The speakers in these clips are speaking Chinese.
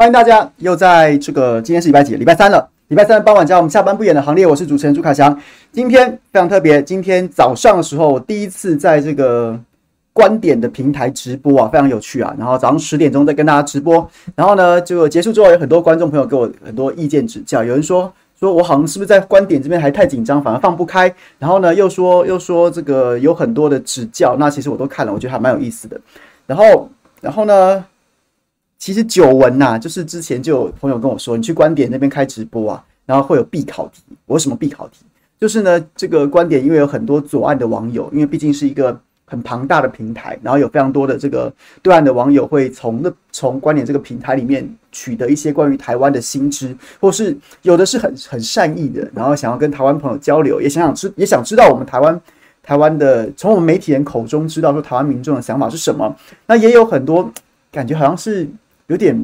欢迎大家又在这个今天是礼拜几？礼拜三了。礼拜三傍晚，加我们下班不演的行列。我是主持人朱凯翔。今天非常特别，今天早上的时候，我第一次在这个观点的平台直播啊，非常有趣啊。然后早上十点钟在跟大家直播，然后呢，就结束之后，有很多观众朋友给我很多意见指教。有人说说我好像是不是在观点这边还太紧张，反而放不开。然后呢，又说又说这个有很多的指教。那其实我都看了，我觉得还蛮有意思的。然后然后呢？其实久闻呐，就是之前就有朋友跟我说，你去观点那边开直播啊，然后会有必考题。我什么必考题？就是呢，这个观点因为有很多左岸的网友，因为毕竟是一个很庞大的平台，然后有非常多的这个对岸的网友会从那从观点这个平台里面取得一些关于台湾的新知，或是有的是很很善意的，然后想要跟台湾朋友交流，也想想知也想知道我们台湾台湾的从我们媒体人口中知道说台湾民众的想法是什么。那也有很多感觉好像是。有点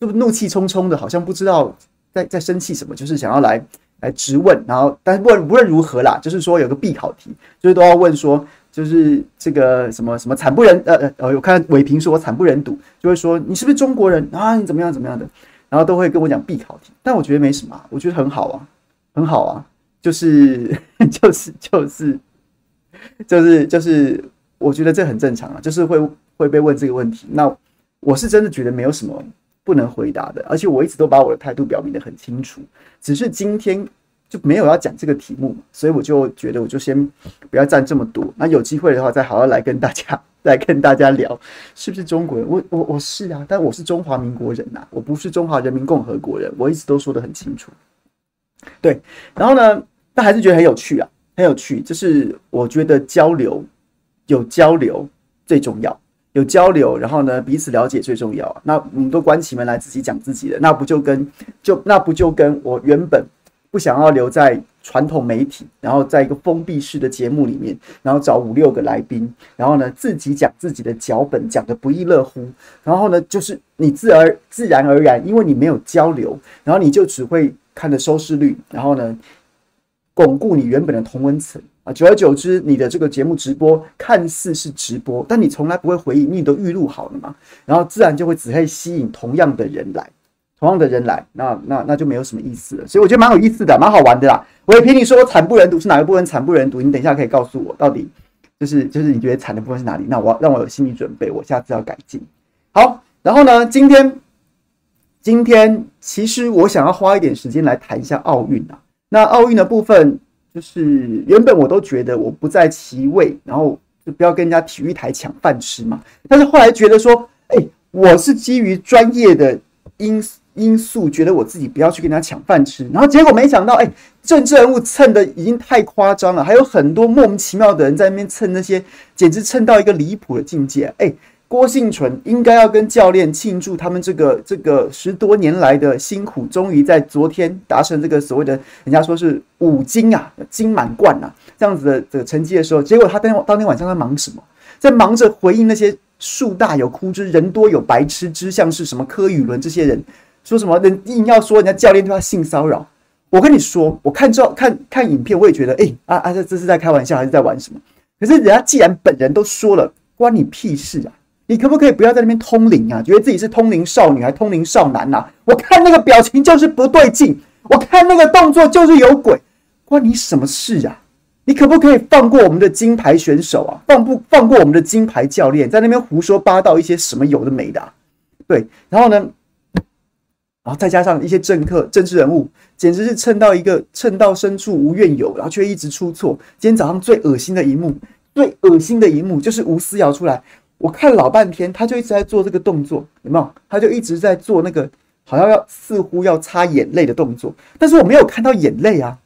就怒气冲冲的，好像不知道在在生气什么，就是想要来来质问，然后但是不论无论如何啦，就是说有个必考题，就是都要问说，就是这个什么什么惨不忍呃呃，我看伟平说惨不忍睹，就会说你是不是中国人啊？你怎么样怎么样的，然后都会跟我讲必考题，但我觉得没什么，我觉得很好啊，很好啊，就是 就是就是就是就是，我觉得这很正常啊，就是会会被问这个问题，那。我是真的觉得没有什么不能回答的，而且我一直都把我的态度表明得很清楚，只是今天就没有要讲这个题目，所以我就觉得我就先不要占这么多。那有机会的话，再好好来跟大家 来跟大家聊，是不是中国人？我我我是啊，但我是中华民国人呐，我不是中华人民共和国人，我一直都说得很清楚。对，然后呢，但还是觉得很有趣啊，很有趣，就是我觉得交流有交流最重要。有交流，然后呢，彼此了解最重要。那我们都关起门来自己讲自己的，那不就跟就那不就跟我原本不想要留在传统媒体，然后在一个封闭式的节目里面，然后找五六个来宾，然后呢自己讲自己的脚本，讲得不亦乐乎。然后呢，就是你自而自然而然，因为你没有交流，然后你就只会看着收视率，然后呢，巩固你原本的同温层。久而久之，你的这个节目直播看似是直播，但你从来不会回应，你都预录好了嘛，然后自然就会只会吸引同样的人来，同样的人来，那那那就没有什么意思了。所以我觉得蛮有意思的，蛮好玩的啦。我也凭你说我惨不忍睹是哪个部分惨不忍睹，你等一下可以告诉我到底就是就是你觉得惨的部分是哪里？那我让我有心理准备，我下次要改进。好，然后呢，今天今天其实我想要花一点时间来谈一下奥运啊，那奥运的部分。就是原本我都觉得我不在其位，然后就不要跟人家体育台抢饭吃嘛。但是后来觉得说，哎、我是基于专业的因因素，觉得我自己不要去跟人家抢饭吃。然后结果没想到，哎、政治人物蹭的已经太夸张了，还有很多莫名其妙的人在那边蹭那些，简直蹭到一个离谱的境界。哎、郭幸存应该要跟教练庆祝他们这个这个十多年来的辛苦，终于在昨天达成这个所谓的人家说是五金啊，金满贯啊这样子的这个成绩的时候，结果他当天当天晚上在忙什么？在忙着回应那些树大有枯枝，人多有白痴之，像是什么柯宇伦这些人说什么人硬要说人家教练对他性骚扰。我跟你说，我看照看看影片，我也觉得，哎、啊啊，这这是在开玩笑还是在玩什么？可是人家既然本人都说了，关你屁事啊！你可不可以不要在那边通灵啊？觉得自己是通灵少女还通灵少男呐？我看那个表情就是不对劲，我看那个动作就是有鬼，关你什么事啊？你可不可以放过我们的金牌选手啊？放不放过我们的金牌教练，在那边胡说八道一些什么有的没的？对，然后呢，然后再加上一些政客、政治人物，简直是蹭到一个蹭到深处无怨尤，然后却一直出错。今天早上最恶心的一幕，最恶心的一幕就是吴思瑶出来。我看老半天，他就一直在做这个动作，有没有？他就一直在做那个好像要似乎要擦眼泪的动作，但是我没有看到眼泪啊！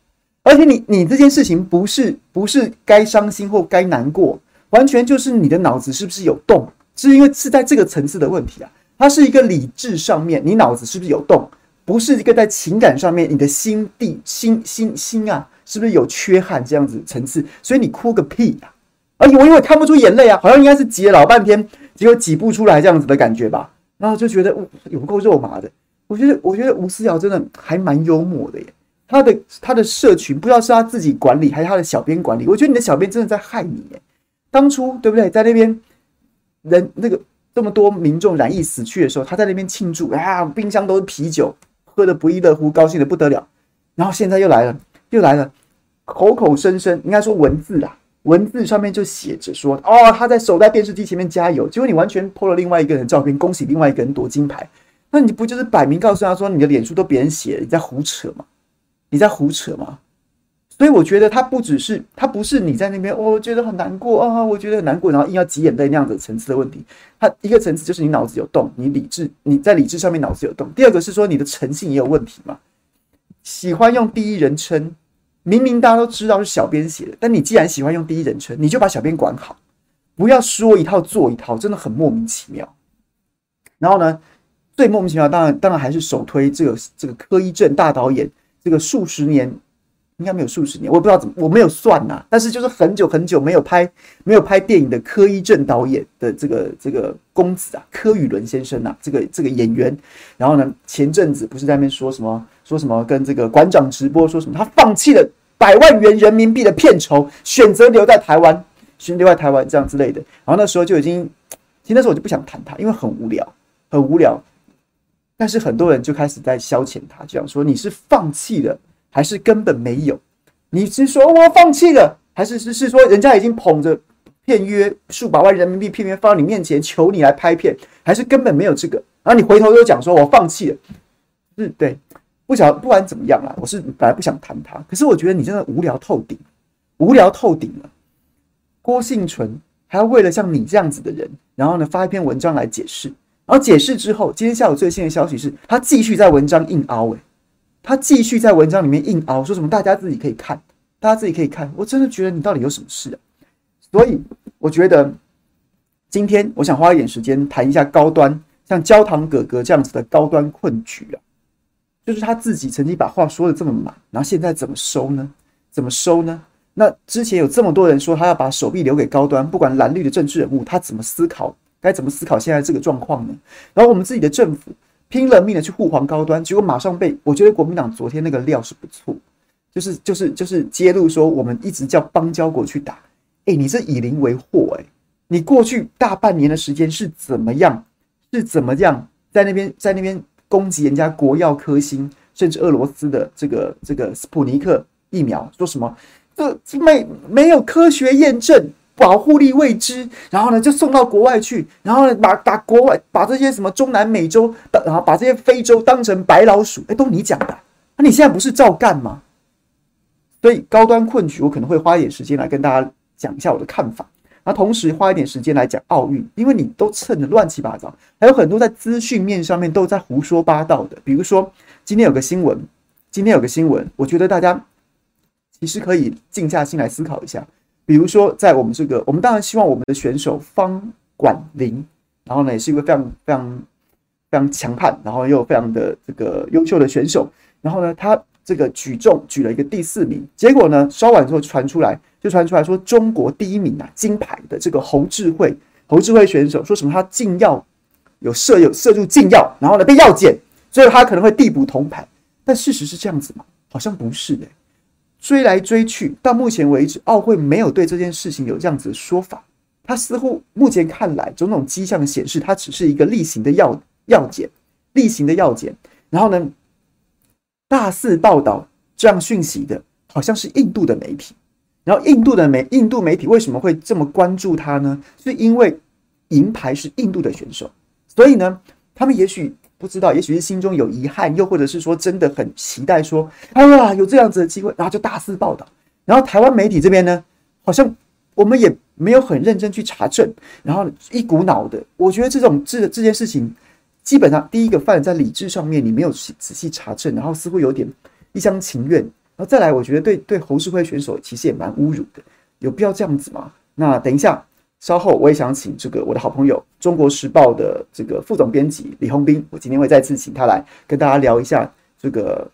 而且你你这件事情不是不是该伤心或该难过，完全就是你的脑子是不是有洞？是因为是在这个层次的问题啊！它是一个理智上面，你脑子是不是有洞？不是一个在情感上面，你的心地心心心啊，是不是有缺憾这样子层次？所以你哭个屁呀！而且我因为看不出眼泪啊，好像应该是挤了老半天，结果挤不出来这样子的感觉吧。然后就觉得有够肉麻的。我觉得，我觉得吴思瑶真的还蛮幽默的耶。他的他的社群不知道是他自己管理还是他的小编管理。我觉得你的小编真的在害你耶。当初对不对？在那边人那个这么多民众染疫死去的时候，他在那边庆祝啊，冰箱都是啤酒，喝的不亦乐乎，高兴的不得了。然后现在又来了，又来了，口口声声应该说文字啊，文字上面就写着说，哦，他在守在电视机前面加油。结果你完全 po 了另外一个人的照片，恭喜另外一个人夺金牌，那你不就是摆明告诉他说，你的脸书都别人写，你在胡扯吗？你在胡扯吗？所以我觉得他不只是他不是你在那边，哦，我觉得很难过啊，我觉得很难过，然后硬要挤眼泪那样子层次的问题。他一个层次就是你脑子有洞，你理智你在理智上面脑子有洞。第二个是说你的诚信也有问题嘛。喜欢用第一人称，明明大家都知道是小编写的，但你既然喜欢用第一人称，你就把小编管好，不要说一套做一套，真的很莫名其妙。然后呢，最莫名其妙当然当然还是首推这个这个柯一正大导演，这个数十年。应该没有数十年，我不知道怎么，我没有算呐、但是就是很久很久没有拍没有拍电影的柯一正导演的这个这个公子啊，柯宇伦先生呐、啊，这个这个演员。然后呢，前阵子不是在那边说什么说什么跟这个馆长直播说什么，他放弃了百万元人民币的片酬，选择留在台湾，选择留在台湾这样之类的。然后那时候就已经，其实那时候我就不想谈他，因为很无聊，很无聊。但是很多人就开始在消遣他，这样说你是放弃了。还是根本没有？你是说我放弃了，还是是是说人家已经捧着片约数百万人民币片约放到你面前求你来拍片，还是根本没有这个？然后你回头又讲说我放弃了，是对，不晓不管怎么样啦，我是本来不想谈他，可是我觉得你真的无聊透顶，无聊透顶了。郭幸存还要为了像你这样子的人，然后呢发一篇文章来解释，然后解释之后，今天下午最新的消息是他继续在文章硬凹诶、他继续在文章里面硬凹，说什么大家自己可以看，大家自己可以看。我真的觉得你到底有什么事啊？所以我觉得今天我想花一点时间谈一下高端，像焦糖哥哥这样子的高端困局啊，就是他自己曾经把话说得这么满，然后现在怎么收呢？怎么收呢？那之前有这么多人说他要把手臂留给高端，不管蓝绿的政治人物，他怎么思考？该怎么思考现在这个状况呢？然后我们自己的政府。拼了命的去护航高端，结果马上被我觉得国民党昨天那个料是不错，就是就是就是揭露说我们一直叫邦交国去打，哎，你这以邻为祸，哎，你过去大半年的时间是怎么样？是怎么样在那边在那边攻击人家国药科兴，甚至俄罗斯的这个这个斯普尼克疫苗，说什么这没没有科学验证？保护力未知，然后呢，就送到国外去，然后呢，把把国外把这些什么中南美洲，然后把这些非洲当成白老鼠，哎，都你讲的，那你现在不是照干吗？所以高端困局，我可能会花一点时间来跟大家讲一下我的看法，那同时花一点时间来讲奥运，因为你都蹭的乱七八糟，还有很多在资讯面上面都在胡说八道的，比如说今天有个新闻，今天有个新闻，我觉得大家其实可以静下心来思考一下。比如说，在我们这个，我们当然希望我们的选手方管林，然后呢，也是一个非常非常非常强悍，然后又非常的这个优秀的选手。然后呢，他这个举重举了一个第四名，结果呢，稍晚之后传出来，就传出来说中国第一名啊，金牌的这个侯智慧，侯智慧选手说什么他禁药有摄有摄入禁药，然后呢被药检，所以他可能会递补铜牌。但事实是这样子吗？好像不是的。追来追去，到目前为止，奥会没有对这件事情有这样子的说法。他似乎目前看来，种种迹象显示，它只是一个例行的药药检，例行的药检。然后呢，大肆报道这样讯息的，好像是印度的媒体。然后印度的媒，印度媒体为什么会这么关注他呢？是因为银牌是印度的选手，所以呢，他们也许。不知道，也许是心中有遗憾，又或者是说真的很期待说，哎呀，有这样子的机会，然后就大肆报道。然后台湾媒体这边呢，好像我们也没有很认真去查证，然后一股脑的，我觉得这种这这件事情，基本上第一个犯在理智上面，你没有仔细查证，然后似乎有点一厢情愿，然后再来，我觉得对对侯世辉选手其实也蛮侮辱的，有必要这样子吗？那等一下。稍后我也想请这个我的好朋友《中国时报》的这个副总编辑李鸿斌，我今天会再次请他来跟大家聊一下这个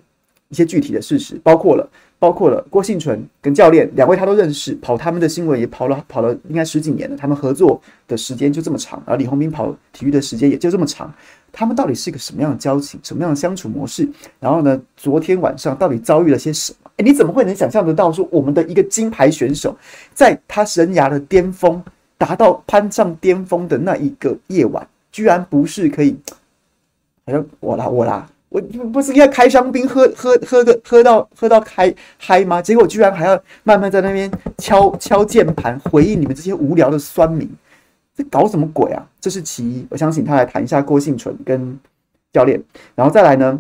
一些具体的事实，包括了包括了郭幸存跟教练两位他都认识，跑他们的新闻也跑了跑了应该十几年了，他们合作的时间就这么长，然后李鸿斌跑体育的时间也就这么长，他们到底是一个什么样的交情，什么样的相处模式？然后呢，昨天晚上到底遭遇了些什么？诶，你怎么会能想象得到说我们的一个金牌选手在他生涯的巅峰？达到攀上巅峰的那一个夜晚，居然不是可以，好像我啦我啦，我不是应该开香槟喝喝喝个喝到喝到开嗨吗？结果居然还要慢慢在那边敲敲键盘回应你们这些无聊的酸民，这搞什么鬼啊？这是其一，我相信他来谈一下郭婞淳跟教练，然后再来呢，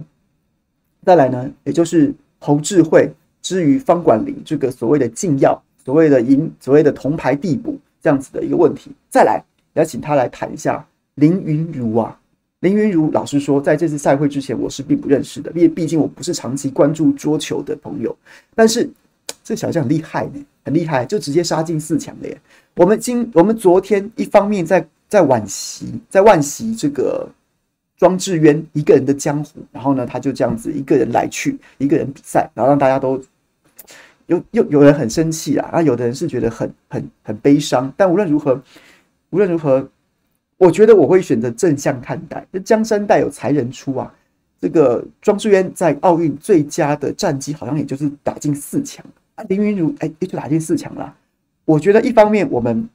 再来呢，也就是侯智慧之于方管林这个所谓的禁药。所谓的银，所谓的铜牌递补这样子的一个问题，再来要请他来谈一下林云如啊。林昀儒老师说，在这次赛会之前，我是并不认识的，因为毕竟我不是长期关注桌球的朋友。但是这小将很厉害呢，很厉害，就直接杀进四强了耶。我们今我们昨天一方面在在惋惜，在惋惜这个庄智渊一个人的江湖，然后呢，他就这样子一个人来去，一个人比赛，然后让大家都。有有有人很生气啊，啊，有的人是觉得很很很悲伤。但无论如何，无论如何，我觉得我会选择正向看待。这江山代有才人出啊，这个庄智渊在奥运最佳的战绩好像也就是打进四强啊。林昀儒哎，也就打进四强了。我觉得一方面我们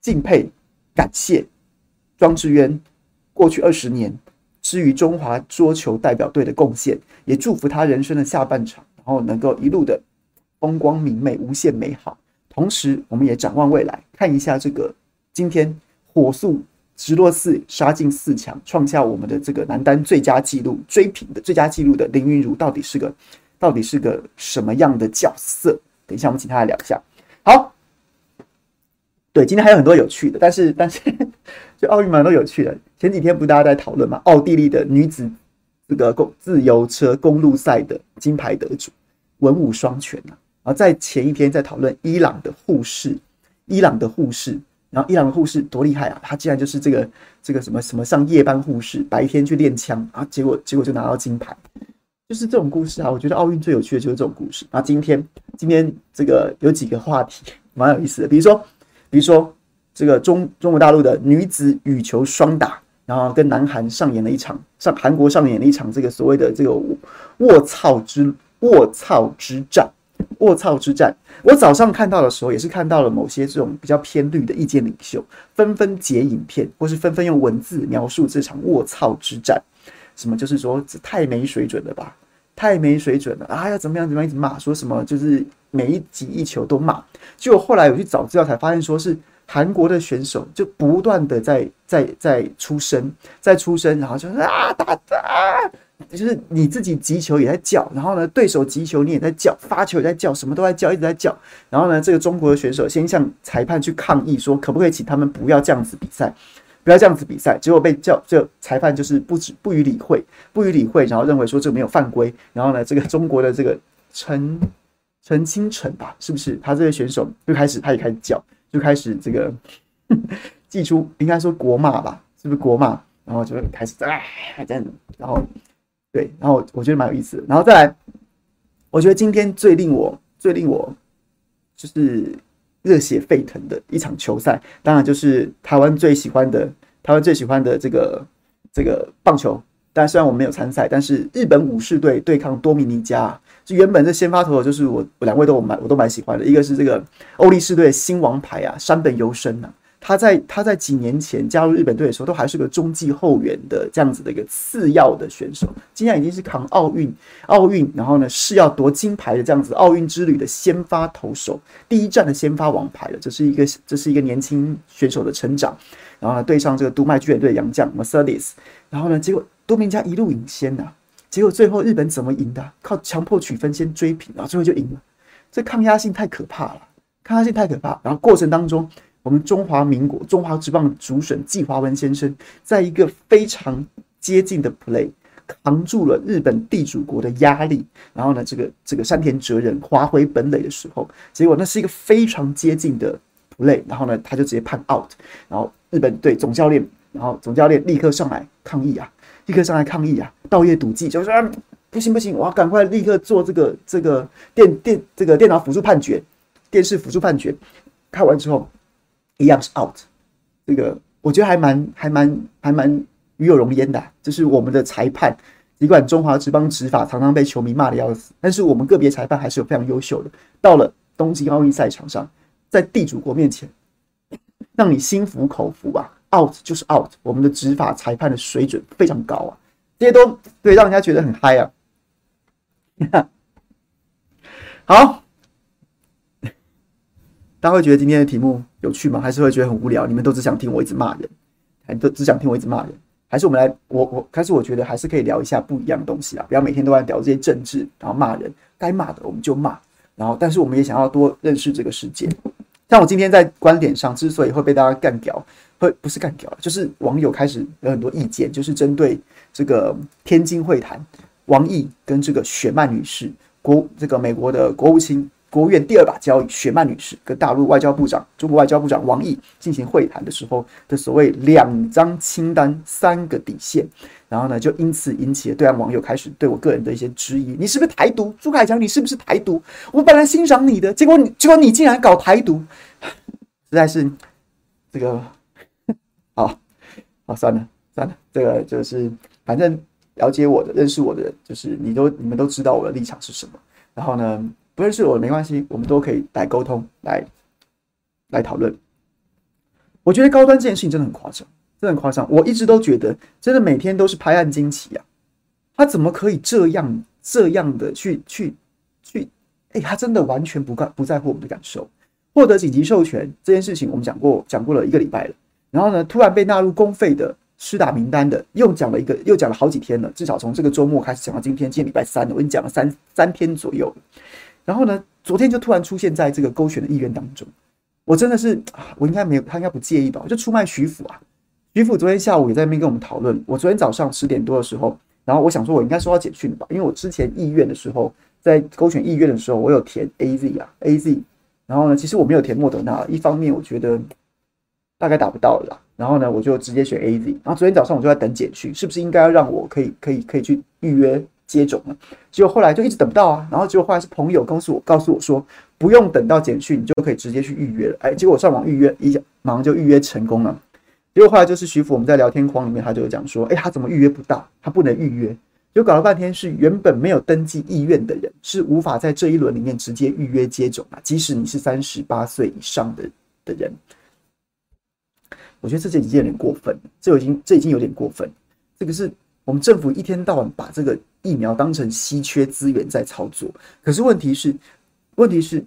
敬佩、感谢庄智渊过去二十年之于中华桌球代表队的贡献，也祝福他人生的下半场，然后能够一路的。风光明媚，无限美好。同时，我们也展望未来，看一下这个今天火速直落四杀进四强，创下我们的这个男单最佳纪录，追平的最佳纪录的林昀儒到底是个到底是个什么样的角色？等一下，我们请他来聊一下。好，对，今天还有很多有趣的，但是但是就奥运蛮多有趣的。前几天不是大家在讨论吗？奥地利的女子这个公自由车公路赛的金牌得主，文武双全啊。然后在前一天在讨论伊朗的护士，伊朗的护士，然后伊朗的护士多厉害啊！他竟然就是这个这个什么什么上夜班护士，白天去练枪啊，结果结果就拿到金牌，就是这种故事啊！我觉得奥运最有趣的就是这种故事。然后今天今天这个有几个话题蛮有意思的，比如说比如说这个中中国大陆的女子羽球双打，然后跟南韩上演了一场上韩国上演了一场这个所谓的这个卧槽之卧槽之战。卧槽之战，我早上看到的时候，也是看到了某些这种比较偏绿的意见领袖，纷纷截影片，或是纷纷用文字描述这场卧槽之战。什么就是说，这太没水准了吧？太没水准了啊！要怎么样怎么样一直骂，说什么就是每一集一球都骂。结果后来我去找资料，才发现说是韩国的选手就不断的在在在出声，在出声，然后就是啊打打。就是你自己击球也在叫，然后呢，对手击球你也在叫，发球也在叫，什么都在叫，一直在叫。然后呢，这个中国的选手先向裁判去抗议，说可不可以请他们不要这样子比赛，不要这样子比赛。结果被叫，这裁判就是不不不予理会，不予理会，然后认为说这个没有犯规。然后呢，这个中国的这个陈陈清晨吧，是不是他这个选手就开始他也开始叫，就开始这个 祭出应该说国骂吧，是不是国骂？然后就开始哎这样，然后。对，然后我觉得蛮有意思的，然后再来，我觉得今天最令我最令我就是热血沸腾的一场球赛，当然就是台湾最喜欢的台湾最喜欢的这个这个棒球。但虽然我没有参赛，但是日本武士队对抗多米尼加，就原本这先发投手就是我，我两位都我蛮我都蛮喜欢的，一个是这个欧力士队新王牌啊，山本由伸啊。他在他在几年前加入日本队的时候，都还是个中继后援的这样子的一个次要的选手。今天已经是扛奥运奥运，然后呢是要夺金牌的这样子奥运之旅的先发投手，第一站的先发王牌了。这是一个这是一个年轻选手的成长。然后呢对上这个读卖巨人队的洋将 Mercedes，然后呢结果多明加一路领先呐、结果最后日本怎么赢的？靠强迫取分先追平，然后最后就赢了。这抗压性太可怕了，抗压性太可怕。然后过程当中。我们中华民国中华职棒主审季华文先生，在一个非常接近的 play 扛住了日本地主国的压力，然后呢，这个这个山田哲人滑回本垒的时候，结果那是一个非常接近的 play，然后呢，他就直接判 out，然后日本队总教练，然后总教练立刻上来抗议啊，立刻上来抗议啊，盗业赌技，就说不行不行，我要赶快立刻做这个这个电电这个电脑辅助判决，电视辅助判决，看完之后。一样是 out，这个我觉得还蛮还蛮还蛮与有荣焉的。就是我们的裁判，尽管中华职棒执法常常被球迷骂的要死，但是我们个别裁判还是有非常优秀的。到了东京奥运赛场上，在地主国面前，让你心服口服啊，out 就是 out。我们的执法裁判的水准非常高啊，这些都对让人家觉得很嗨啊。好，大家会觉得今天的题目有趣吗？还是会觉得很无聊？你们都只想听我一直骂人，还都只想听我一直骂人？还是我们来，我我开始，我觉得还是可以聊一下不一样的东西啊，不要每天都在聊这些政治，然后骂人，该骂的我们就骂。然后，但是我们也想要多认识这个世界。像我今天在观点上之所以会被大家干掉，会不是干掉，就是网友开始有很多意见，就是针对这个天津会谈，王毅跟这个雪曼女士，国这个美国的国务卿。国务院第二把交椅，雪曼女士跟大陆外交部长、中国外交部长王毅进行会谈的时候的所谓两张清单、三个底线，然后呢，就因此引起了对岸网友开始对我个人的一些质疑：你是不是台独？朱凯强，你是不是台独？我本来欣赏你的，结果你结果你竟然搞台独，实在是这个好好算了算了，这个就是反正了解我的、认识我的人，就是你都你们都知道我的立场是什么，然后呢。不认识我没关系，我们都可以来沟通，来来讨论。我觉得高端这件事情真的很夸张，真的很夸张。我一直都觉得，真的每天都是拍案惊奇啊！他怎么可以这样这样的去去去？哎、他真的完全不干不在乎我们的感受。获得紧急授权这件事情，我们讲过讲过了一个礼拜了。然后呢，突然被纳入公费的施打名单的，又讲了一个，又讲了好几天了。至少从这个周末开始讲到今天，今天礼拜三了，我已经讲了三三天左右。然后呢，昨天就突然出现在这个勾选的议员当中，我真的是，我应该没有，他应该不介意吧？我就出卖徐府啊，徐府昨天下午也在那边跟我们讨论。我昨天早上十点多的时候，然后我想说，我应该收到简讯吧，因为我之前议院的时候，在勾选议院的时候，我有填 A Z 啊，A Z。然后呢，其实我没有填莫德纳，一方面我觉得大概打不到了啦，然后呢，我就直接选 A Z。然后昨天早上我就在等简讯，是不是应该让我可以可以可以去预约？接种了，结果后来就一直等不到啊，然后结果后来是朋友告诉我，告诉我说不用等到简讯，你就可以直接去预约了。哎，结果我上网预约一下，马上就预约成功了。结果后来就是徐福，我们在聊天框里面，他就讲说，哎，他怎么预约不到？他不能预约，就搞了半天是原本没有登记意愿的人是无法在这一轮里面直接预约接种啊，即使你是三十八岁以上的的人。我觉得这就已经有点过分，这已经这已经有点过分，这个是。我们政府一天到晚把这个疫苗当成稀缺资源在操作，可是问题是，问题是，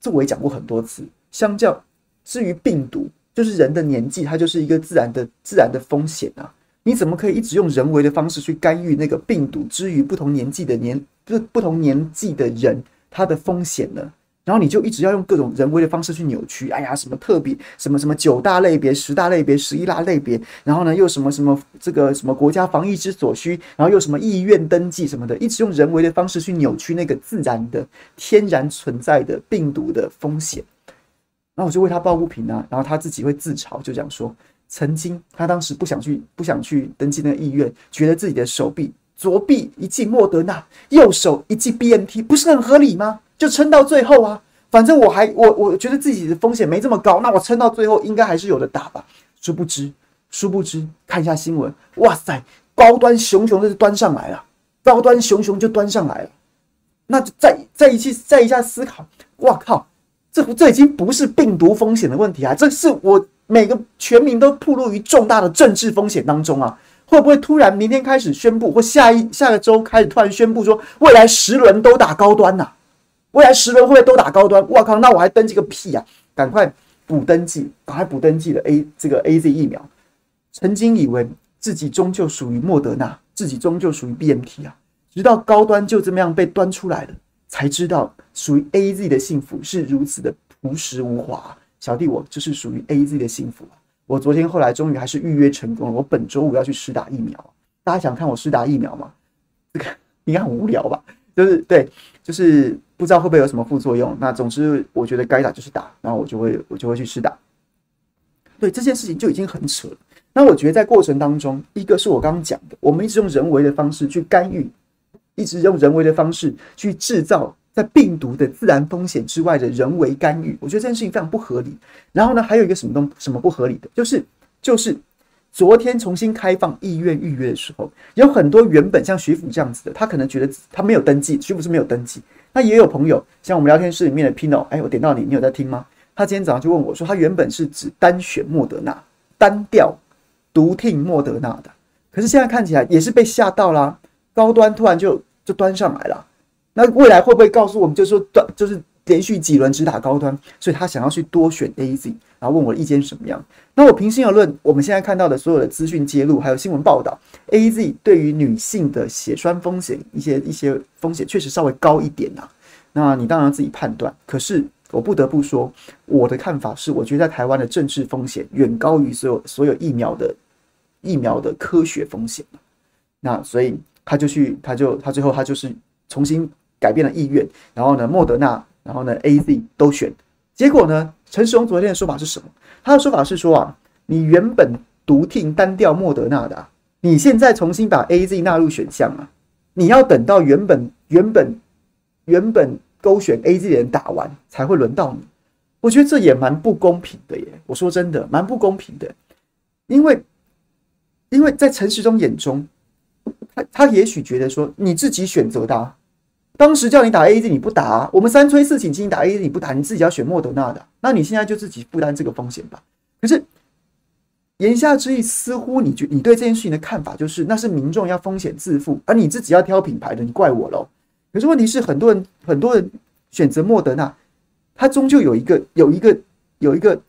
这我也讲过很多次。相较至于病毒，就是人的年纪，它就是一个自然的自然的风险啊！你怎么可以一直用人为的方式去干预那个病毒之于不同年纪的年，就是不同年纪的人他的风险呢？然后你就一直要用各种人为的方式去扭曲，哎呀，什么特别什么什么九大类别、十大类别、十一大类别，然后呢又什么什么这个什么国家防疫之所需，然后又什么意愿登记什么的，一直用人为的方式去扭曲那个自然的、天然存在的病毒的风险。然后我就为他抱不平啊，然后他自己会自嘲，就这样说：曾经他当时不想去不想去登记那个意愿，觉得自己的手臂左臂一剂莫德纳，右手一剂 BNT，不是很合理吗？就撑到最后啊，反正我还我我觉得自己的风险没这么高，那我撑到最后应该还是有的打吧。殊不知，殊不知，看一下新闻，哇塞，高端熊熊的就端上来了，高端熊熊就端上来了。那再再一次再一下思考，哇靠，这这已经不是病毒风险的问题啊，这是我每个全民都暴露于重大的政治风险当中啊。会不会突然明天开始宣布，或下一下个周开始突然宣布说，未来十轮都打高端呐、啊？未来十轮会不会都打高端？我靠，那我还登记个屁呀、啊！赶快补登记，赶快补登记的 A 这个 AZ 疫苗。曾经以为自己终究属于莫德纳，自己终究属于 BNT 啊，直到高端就这么样被端出来了，才知道属于 AZ 的幸福是如此的朴实无华。小弟我就是属于 AZ 的幸福。我昨天后来终于还是预约成功了，我本周五要去施打疫苗。大家想看我施打疫苗吗？这个应该很无聊吧？就是对，就是。不知道会不会有什么副作用？那总之，我觉得该打就是打，然后我就会我就会去试打。对，这件事情就已经很扯。那我觉得在过程当中，一个是我刚刚讲的，我们一直用人为的方式去干预，一直用人为的方式去制造在病毒的自然风险之外的人为干预，我觉得这件事情非常不合理。然后呢，还有一个什么东什么不合理的，就是就是。昨天重新开放意愿预约的时候，有很多原本像徐府这样子的，他可能觉得他没有登记，徐府是没有登记。那也有朋友像我们聊天室里面的 Pino，哎，我点到你，你有在听吗？他今天早上就问我说，他原本是指单选莫德纳，单调独听莫德纳的，可是现在看起来也是被吓到啦，高端突然就就端上来了。那未来会不会告诉我们，就是说端就是连续几轮只打高端，所以他想要去多选 AZ，然后问我的意见是什么样？那我平心而论，我们现在看到的所有的资讯揭露，还有新闻报道，AZ 对于女性的血栓风险一些一些风险确实稍微高一点呐、啊。那你当然自己判断。可是我不得不说，我的看法是，我觉得在台湾的政治风险远高于所有所有疫苗的疫苗的科学风险。那所以他就去，他就他最后他就是重新改变了意愿，然后呢，莫德纳，然后呢，AZ 都选。结果呢，陈时中昨天的说法是什么？他的说法是说啊，你原本独听单调莫德纳的，你现在重新把 AZ 纳入选项啊，你要等到原本原本原本勾选 AZ 的人打完才会轮到你。我觉得这也蛮不公平的耶。我说真的，蛮不公平的，因为因为在陈时中眼中，他他也许觉得说你自己选择的。当时叫你打 AZ，你不打啊？我们三催四请，请你打 AZ，你不打，你自己要选莫德纳的，那你现在就自己负担这个风险吧。可是言下之意，似乎你觉你对这件事情的看法就是，那是民众要风险自负，而你自己要挑品牌的，你怪我喽。可是问题是，很多人很多人选择莫德纳，它终究有一个有一个有一个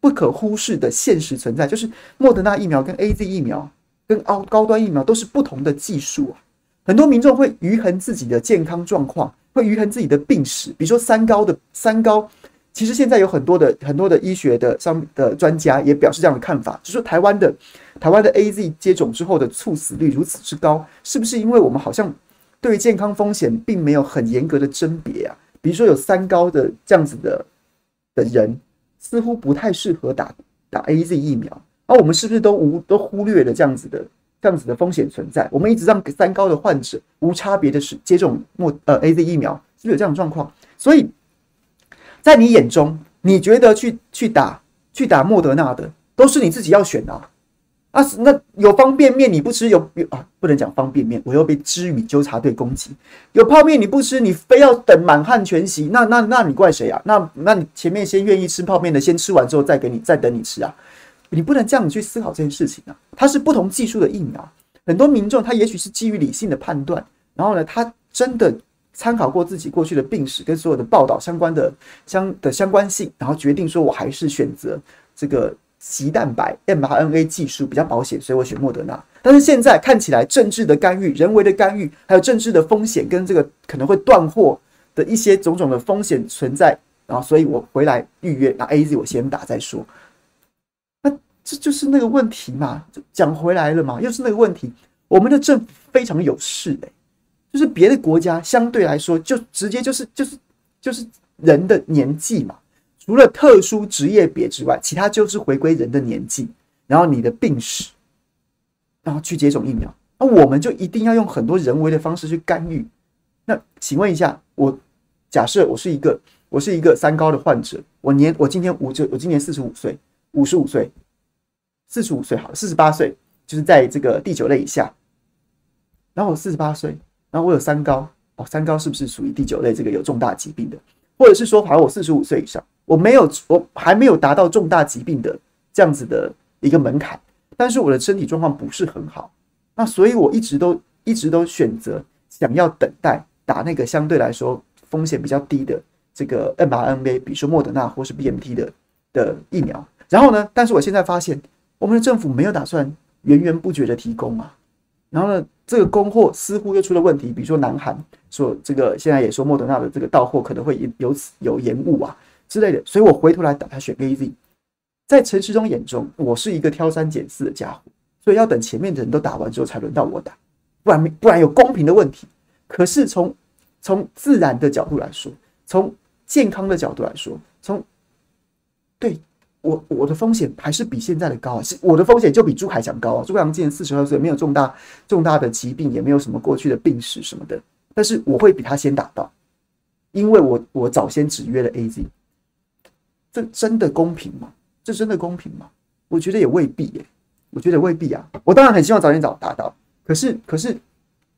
不可忽视的现实存在，就是莫德纳疫苗跟 AZ 疫苗跟高高端疫苗都是不同的技术啊。很多民众会虞衡自己的健康状况，会虞衡自己的病史，比如说三高的三高，其实现在有很多的很多的医学的上的专家也表示这样的看法，就说台湾的台湾的 AZ 接种之后的猝死率如此之高，是不是因为我们好像对于健康风险并没有很严格的甄别啊？比如说有三高的这样子的的人，似乎不太适合打打 AZ 疫苗，而我们是不是都无都忽略了这样子的？这样子的风险存在，我们一直让三高的患者无差别的是接种莫呃 AZ 疫苗，是不是有这样的状况？所以，在你眼中，你觉得去去打去打莫德纳的，都是你自己要选的啊？啊，那有方便面你不吃，有有啊，不能讲方便面，我又被知语纠察队攻击。有泡面你不吃，你非要等满汉全席，那那那你怪谁啊？那那你前面先愿意吃泡面的，先吃完之后再给你再等你吃啊？你不能这样去思考这件事情啊！它是不同技术的疫苗，很多民众他也许是基于理性的判断，然后呢，他真的参考过自己过去的病史跟所有的报道相关的相的相关性，然后决定说我还是选择这个棘蛋白 mRNA 技术比较保险，所以我选莫德纳。但是现在看起来政治的干预、人为的干预，还有政治的风险跟这个可能会断货的一些种种的风险存在，然后所以我回来预约，那 AZ 我先打再说。这就是那个问题嘛，讲回来了嘛，又是那个问题。我们的政府非常有势哎，就是别的国家相对来说就直接就是就是就是人的年纪嘛，除了特殊职业别之外，其他就是回归人的年纪，然后你的病史，然后去接种疫苗。那我们就一定要用很多人为的方式去干预。那请问一下，我假设我是一个我是一个三高的患者，我年我今天五就我今年四十五岁，五十五岁。四十五岁好了，四十八岁就是在这个第九类以下。然后我四十八岁，然后我有三高哦，三高是不是属于第九类这个有重大疾病的？或者是说，好像我四十五岁以上，我没有，我还没有达到重大疾病的这样子的一个门槛，但是我的身体状况不是很好，那所以我一直都一直都选择想要等待打那个相对来说风险比较低的这个 mRNA，比如说莫德纳或是 BNT 的的疫苗。然后呢，但是我现在发现。我们的政府没有打算源源不绝的提供啊，然后呢，这个供货似乎又出了问题，比如说南韩说这个现在也说莫德纳的这个到货可能会由此有延误啊之类的，所以我回头来打他选 AZ，在陈时中眼中，我是一个挑三拣四的家伙，所以要等前面的人都打完之后才轮到我打，不然不然有公平的问题。可是从从自然的角度来说，从健康的角度来说，从对。我我的风险还是比现在的高啊，是我的风险就比朱海强高啊。朱凯翔今年四十二岁，没有重大重大的疾病，也没有什么过去的病史什么的，但是我会比他先打到，因为我我早先只约了 AZ，这真的公平吗？这真的公平吗？我觉得也未必耶，我觉得未必啊。我当然很希望早点早打到，可是可是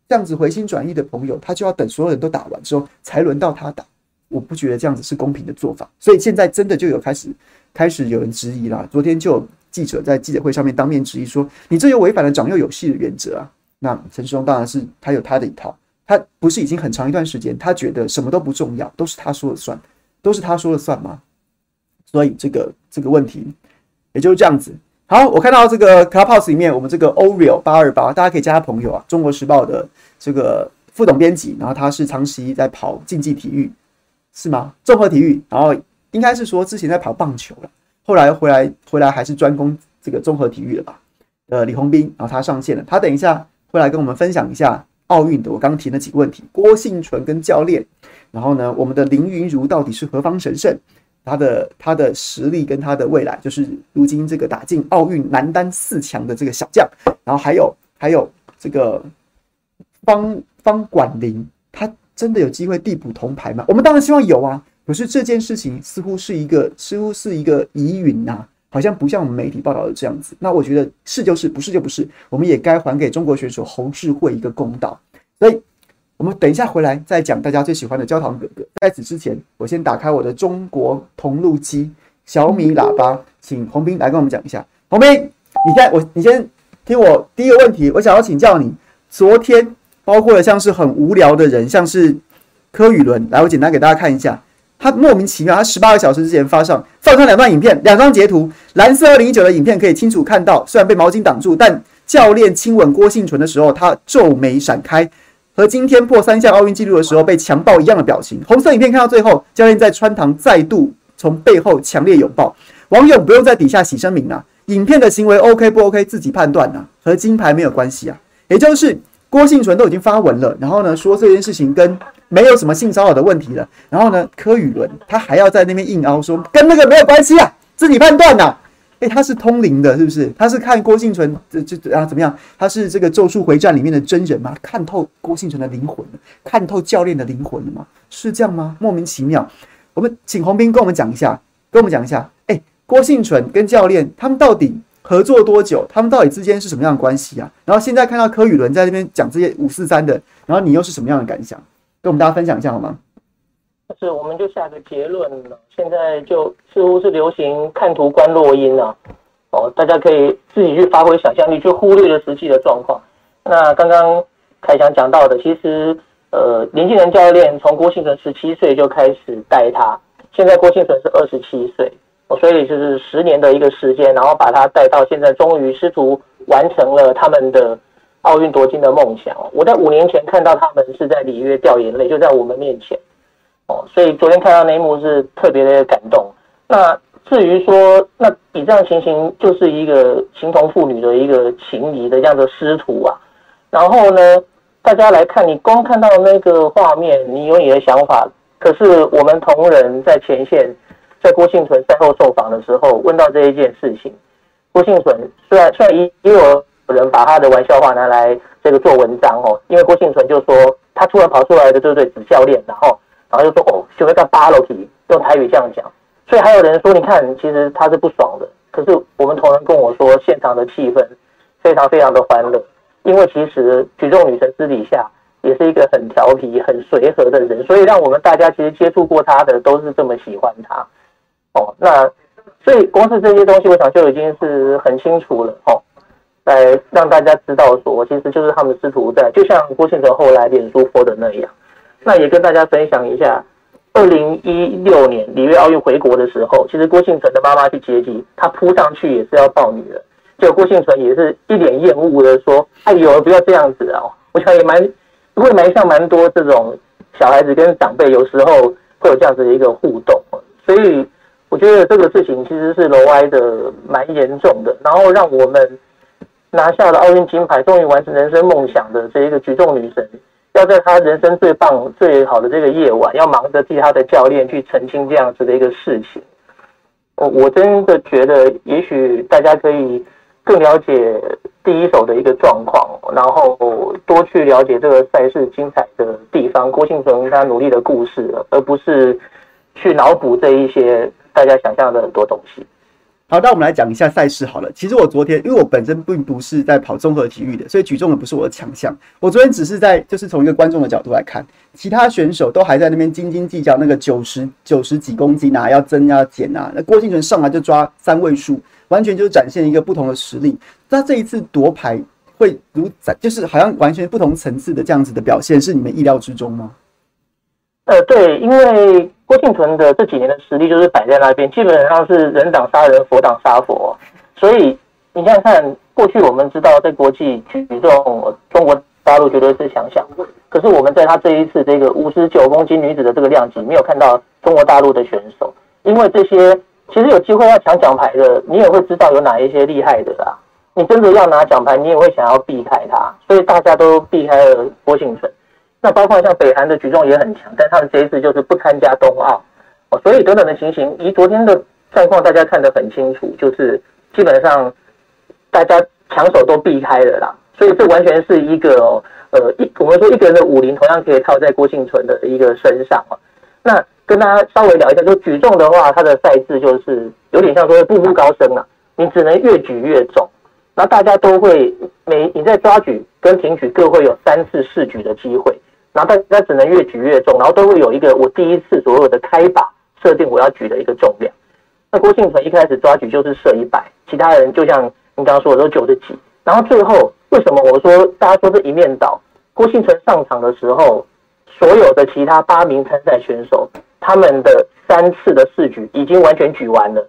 这样子回心转意的朋友，他就要等所有人都打完之后才轮到他打，我不觉得这样子是公平的做法。所以现在真的就有开始开始有人质疑了。昨天就有记者在记者会上面当面质疑说：“你这又违反了长幼有序的原则啊！”那陈时中当然是他有他的一套，他不是已经很长一段时间，他觉得什么都不重要，都是他说了算，都是他说了算吗？所以这个这个问题也就是这样子。好，我看到这个 Clubhouse 里面，我们这个 Oreo 八二八，大家可以加他朋友啊。中国时报的这个副总编辑，然后他是长期在跑竞技体育，是吗？综合体育，然后应该是说之前在跑棒球了，后来回来回来还是专攻这个综合体育了吧？呃，李红斌，然后他上线了，他等一下会来跟我们分享一下奥运的我刚提的几个问题，郭婞淳跟教练，然后呢，我们的林云如到底是何方神圣？他的他的实力跟他的未来，就是如今这个打进奥运男单四强的这个小将，然后还有还有这个方方管林，他真的有机会递补铜牌吗？我们当然希望有啊，可是这件事情似乎是一个似乎是一个疑云呐，好像不像我们媒体报道的这样子。那我觉得是就是，不是就不是，我们也该还给中国选手侯智慧一个公道。所以。我们等一下回来再讲大家最喜欢的焦糖哥哥。在此之前，我先打开我的中国同路机小米喇叭，请洪斌来跟我们讲一下。洪斌，你看我，你先听我第一个问题，我想要请教你，昨天包括了像是很无聊的人，像是柯宇伦，来，我简单给大家看一下，他莫名其妙，他十八个小时之前发上放上两段影片，两张截图，蓝色二零一九的影片可以清楚看到，虽然被毛巾挡住，但教练亲吻郭幸存的时候，他皱眉闪开。和今天破三项奥运纪录的时候被强暴一样的表情。红色影片看到最后，教练在穿堂再度从背后强烈拥抱。网友不用在底下洗声明啊，影片的行为 OK 不 OK 自己判断啊，和金牌没有关系啊。也就是郭婞淳都已经发文了，然后呢说这件事情跟没有什么性骚扰的问题了，然后呢柯宇伦他还要在那边硬凹说跟那个没有关系啊，自己判断呐。诶，他是通灵的，是不是？他是看郭婞淳这这啊怎么样？他是这个《咒术回战》里面的真人吗？看透郭婞淳的灵魂，看透教练的灵魂了吗？是这样吗？莫名其妙。我们请洪斌跟我们讲一下，跟我们讲一下。诶，郭婞淳跟教练他们到底合作多久？他们到底之间是什么样的关系啊？然后现在看到柯宇伦在这边讲这些五四三的，然后你又是什么样的感想？跟我们大家分享一下好吗？是，我们就下个结论了。现在就似乎是流行看图观落音啊，哦，大家可以自己去发挥想象力，去忽略了实际的状况。那刚刚凯翔讲到的，其实呃，年轻人教练从郭婞淳十七岁就开始带他，现在郭婞淳是二十七岁，所以就是十年的一个时间，然后把他带到现在，终于师徒完成了他们的奥运夺金的梦想。我在五年前看到他们是在里约掉眼泪，就在我们面前。哦所以昨天看到那一幕是特别的感动。那至于说，那以这样情形就是一个情同父女的一个情谊的这样的师徒啊。然后呢，大家来看，你光看到那个画面，你有你的想法。可是我们同仁在前线，在郭婞淳赛后受访的时候，问到这一件事情，郭婞淳虽然虽然也也有人把他的玩笑话拿来这个做文章哦，因为郭婞淳就说他突然跑出来的对不对，子教练，然后。然后就说哦，就会干八楼梯用台语这样讲，所以还有人说，你看，其实他是不爽的。可是我们同仁跟我说，现场的气氛非常非常的欢乐，因为其实举重女神私底下也是一个很调皮、很随和的人，所以让我们大家其实接触过他的都是这么喜欢他。哦，那所以光是这些东西，我想就已经是很清楚了哦，来让大家知道说，其实就是他们师徒在，就像郭婞淳后来脸书说的那样。那也跟大家分享一下，二零一六年里约奥运回国的时候，其实郭婞淳的妈妈去接机，她扑上去也是要抱女儿，结果郭婞淳也是一脸厌恶的说：“哎呦，不要这样子哦！”我想也蛮会蛮像蛮多这种小孩子跟长辈有时候会有这样子的一个互动，所以我觉得这个事情其实是楼歪的蛮严重的，然后让我们拿下了奥运金牌，终于完成人生梦想的这一个举重女神。要在她人生最棒、最好的这个夜晚，要忙着替她的教练去澄清这样子的一个事情。我我真的觉得，也许大家可以更了解第一手的一个状况，然后多去了解这个赛事精彩的地方，郭婞淳他努力的故事，而不是去脑补这一些大家想象的很多东西。好，那我们来讲一下赛事好了。其实我昨天，因为我本身并不是在跑综合体育的，所以举重也不是我的强项。我昨天只是在，就是从一个观众的角度来看，其他选手都还在那边斤斤计较那个九十九十几公斤啊，要增要减啊。那郭敬淳上来就抓三位数，完全就是展现一个不同的实力。那这一次夺牌会如展，就是好像完全不同层次的这样子的表现，是你们意料之中吗？呃，对，因为郭婞淳的这几年的实力就是摆在那边，基本上是人挡杀人，佛挡杀佛。所以你想想看，过去我们知道在国际举重，中国大陆绝对是强项。可是我们在他这一次这个五十九公斤女子的这个量级，没有看到中国大陆的选手。因为这些其实有机会要抢奖牌的，你也会知道有哪一些厉害的啦。你真的要拿奖牌，你也会想要避开他，所以大家都避开了郭婞淳。那包括像北韩的举重也很强，但他们这一次就是不参加冬奥，哦，所以等等的情形，以昨天的战况大家看得很清楚，就是基本上大家抢手都避开了啦，所以这完全是一个呃一我们说一个人的武林同样可以套在郭婞淳的一个身上啊。那跟大家稍微聊一下，就举重的话，它的赛制就是有点像说步步高升啊，你只能越举越重，那大家都会每你在抓举跟挺举各会有三次试举的机会。然后大家只能越举越重，然后都会有一个我第一次所有的开把设定我要举的一个重量。那郭婞淳一开始抓举就是设一百，其他人就像你刚刚说的都九十几。然后最后为什么我说大家说是一面倒？郭婞淳上场的时候，所有的其他八名参赛选手，他们的三次的试举已经完全举完了，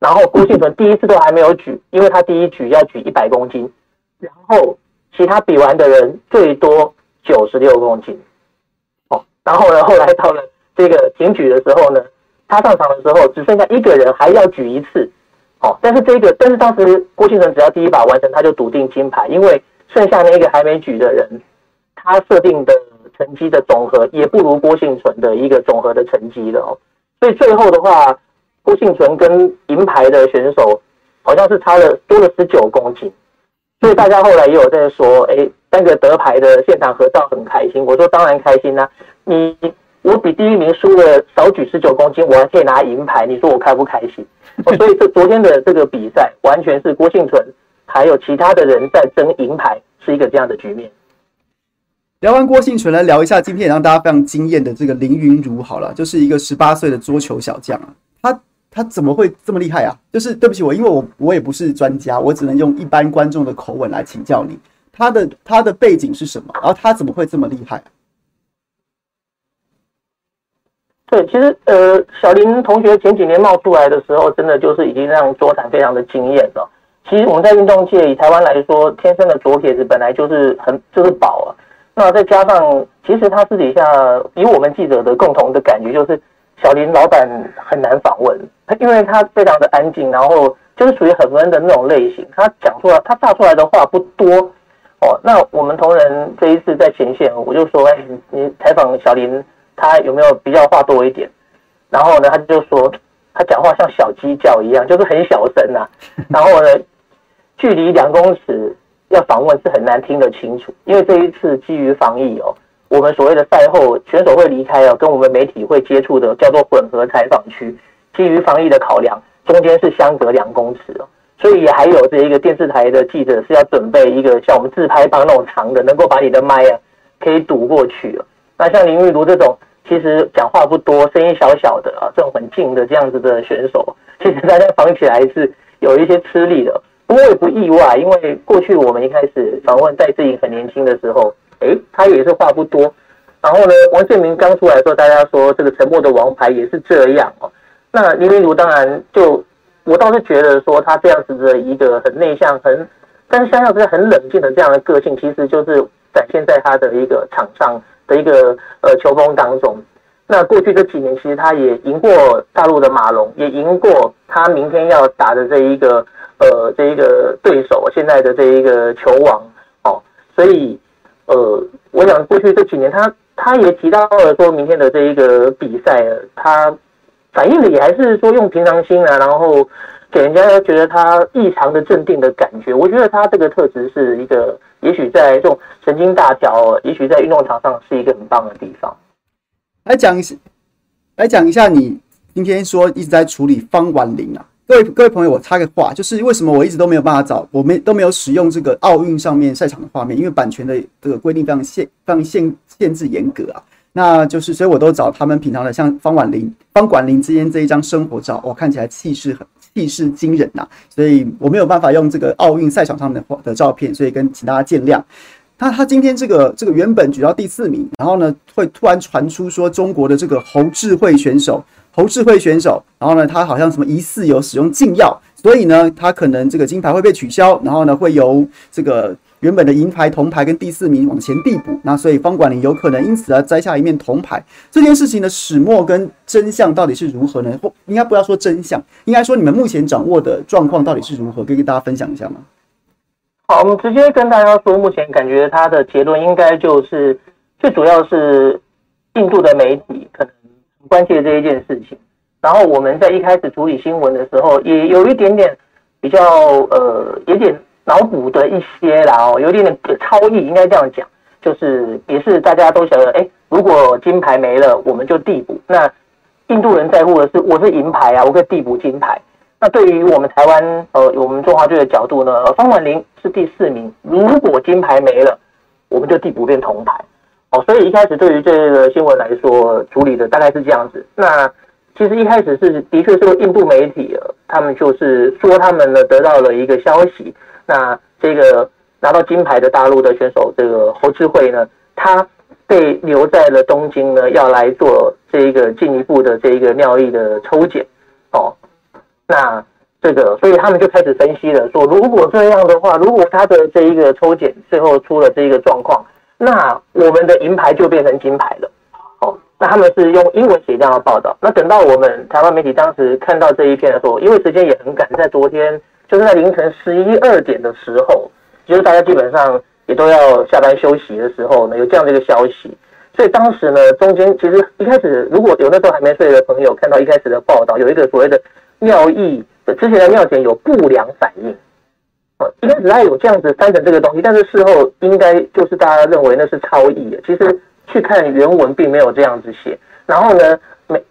然后郭婞淳第一次都还没有举，因为他第一举要举一百公斤，然后其他比完的人最多。九十六公斤，哦，然后呢，后来到了这个挺举的时候呢，他上场的时候只剩下一个人还要举一次，哦，但是这个，但是当时郭婞淳只要第一把完成，他就笃定金牌，因为剩下那个还没举的人，他设定的成绩的总和也不如郭婞淳的一个总和的成绩的哦，所以最后的话，郭婞淳跟银牌的选手好像是差了多了十九公斤，所以大家后来也有在说，哎。三个得牌的现场合照很开心，我说当然开心啦、啊。你我比第一名输了少举十九公斤，我还可以拿银牌，你说我开不开心？所以这昨天的这个比赛完全是郭婞淳还有其他的人在争银牌，是一个这样的局面。聊完郭婞淳，来聊一下今天也让大家非常惊艳的这个林云如好了，就是一个十八岁的桌球小将啊，他他怎么会这么厉害啊？就是对不起我，因为我我也不是专家，我只能用一般观众的口吻来请教你。他的他的背景是什么？然后他怎么会这么厉害？对，其实呃，小林同学前几年冒出来的时候，真的就是已经让桌坛非常的惊艳了。其实我们在运动界以台湾来说，天生的左撇子本来就是很就是宝啊。那再加上，其实他私底下以我们记者的共同的感觉，就是小林老板很难访问，他因为他非常的安静，然后就是属于很闷的那种类型。他讲出来，他炸出来的话不多。哦，那我们同仁这一次在前线，我就说，哎，你采访小林，他有没有比较话多一点？然后呢，他就说，他讲话像小鸡叫一样，就是很小声啊。然后呢，距离两公尺要访问是很难听得清楚，因为这一次基于防疫哦，我们所谓的赛后选手会离开哦，跟我们媒体会接触的叫做混合采访区，基于防疫的考量，中间是相隔两公尺哦。所以还有这一个电视台的记者是要准备一个像我们自拍棒那种长的，能够把你的麦啊可以堵过去。那像林昀儒这种，其实讲话不多，声音小小的啊，这种很静的这样子的选手，其实大家防起来是有一些吃力的。不过也不意外，因为过去我们一开始访问戴志颖很年轻的时候，诶，他也是话不多。然后呢，王建明刚出来的时候，大家说这个沉默的王牌也是这样哦。那林昀儒当然就。我倒是觉得说他这样子的一个很内向、很但是相较之下很冷静的这样的个性，其实就是展现在他的一个场上的一个呃球风当中。那过去这几年，其实他也赢过大陆的马龙，也赢过他明天要打的这一个呃这一个对手，现在的这一个球王哦。所以呃，我想过去这几年，他他也提到了说明天的这一个比赛，他。反映的也还是说用平常心啊，然后给人家觉得他异常的镇定的感觉。我觉得他这个特质是一个，也许在这种神经大条，也许在运动场上是一个很棒的地方。来讲一下，来讲一下，你今天说一直在处理方婉玲啊，各位各位朋友，我插个话，就是为什么我一直都没有办法找，我们都没有使用这个奥运上面赛场的画面，因为版权的这个规定非常限，非常限限制严格啊。那就是，所以我都找他们平常的，像方婉玲、方管玲之间这一张生活照，我看起来气势很气势惊人呐、所以我没有办法用这个奥运赛场上的的照片，所以跟请大家见谅。那他今天这个这个原本举到第四名，然后呢会突然传出说中国的这个侯智慧选手，侯智慧选手，然后呢他好像什么疑似有使用禁药，所以呢他可能这个金牌会被取消，然后呢会由这个。原本的银牌、铜牌跟第四名往前递补，那所以方管林有可能因此而摘下一面铜牌。这件事情的始末跟真相到底是如何呢？或应该不要说真相，应该说你们目前掌握的状况到底是如何？可以跟大家分享一下吗？好，我们直接跟大家说，目前感觉他的结论应该就是最主要是印度的媒体可能关切这一件事情。然后我们在一开始处理新闻的时候，也有一点点比较呃，有点。脑补的一些啦哦，有点点超意，应该这样讲，就是也是大家都晓得，哎，如果金牌没了，我们就递补。那印度人在乎的是，我是银牌啊，我可以递补金牌。那对于我们台湾呃，我们中华队的角度呢，方婉玲是第四名，如果金牌没了，我们就递补变铜牌。哦，所以一开始对于这个新闻来说，处理的大概是这样子。那其实一开始是的确是印度媒体，他们就是说他们呢得到了一个消息。那这个拿到金牌的大陆的选手，这个侯智慧呢，他被留在了东京呢，要来做这一个进一步的这一个尿液的抽检哦。那这个，所以他们就开始分析了，说如果这样的话，如果他的这一个抽检最后出了这一个状况，那我们的银牌就变成金牌了。哦，那他们是用英文写这样的报道。那等到我们台湾媒体当时看到这一篇的时候，因为时间也很赶，在昨天。就是在凌晨十一二点的时候，就是大家基本上也都要下班休息的时候呢，有这样的一个消息。所以当时呢，中间其实一开始如果有那时候还没睡的朋友看到一开始的报道，有一个所谓的尿液之前的尿检有不良反应，一开始他有这样子翻成这个东西，但是事后应该就是大家认为那是超译。其实去看原文并没有这样子写。然后呢，没。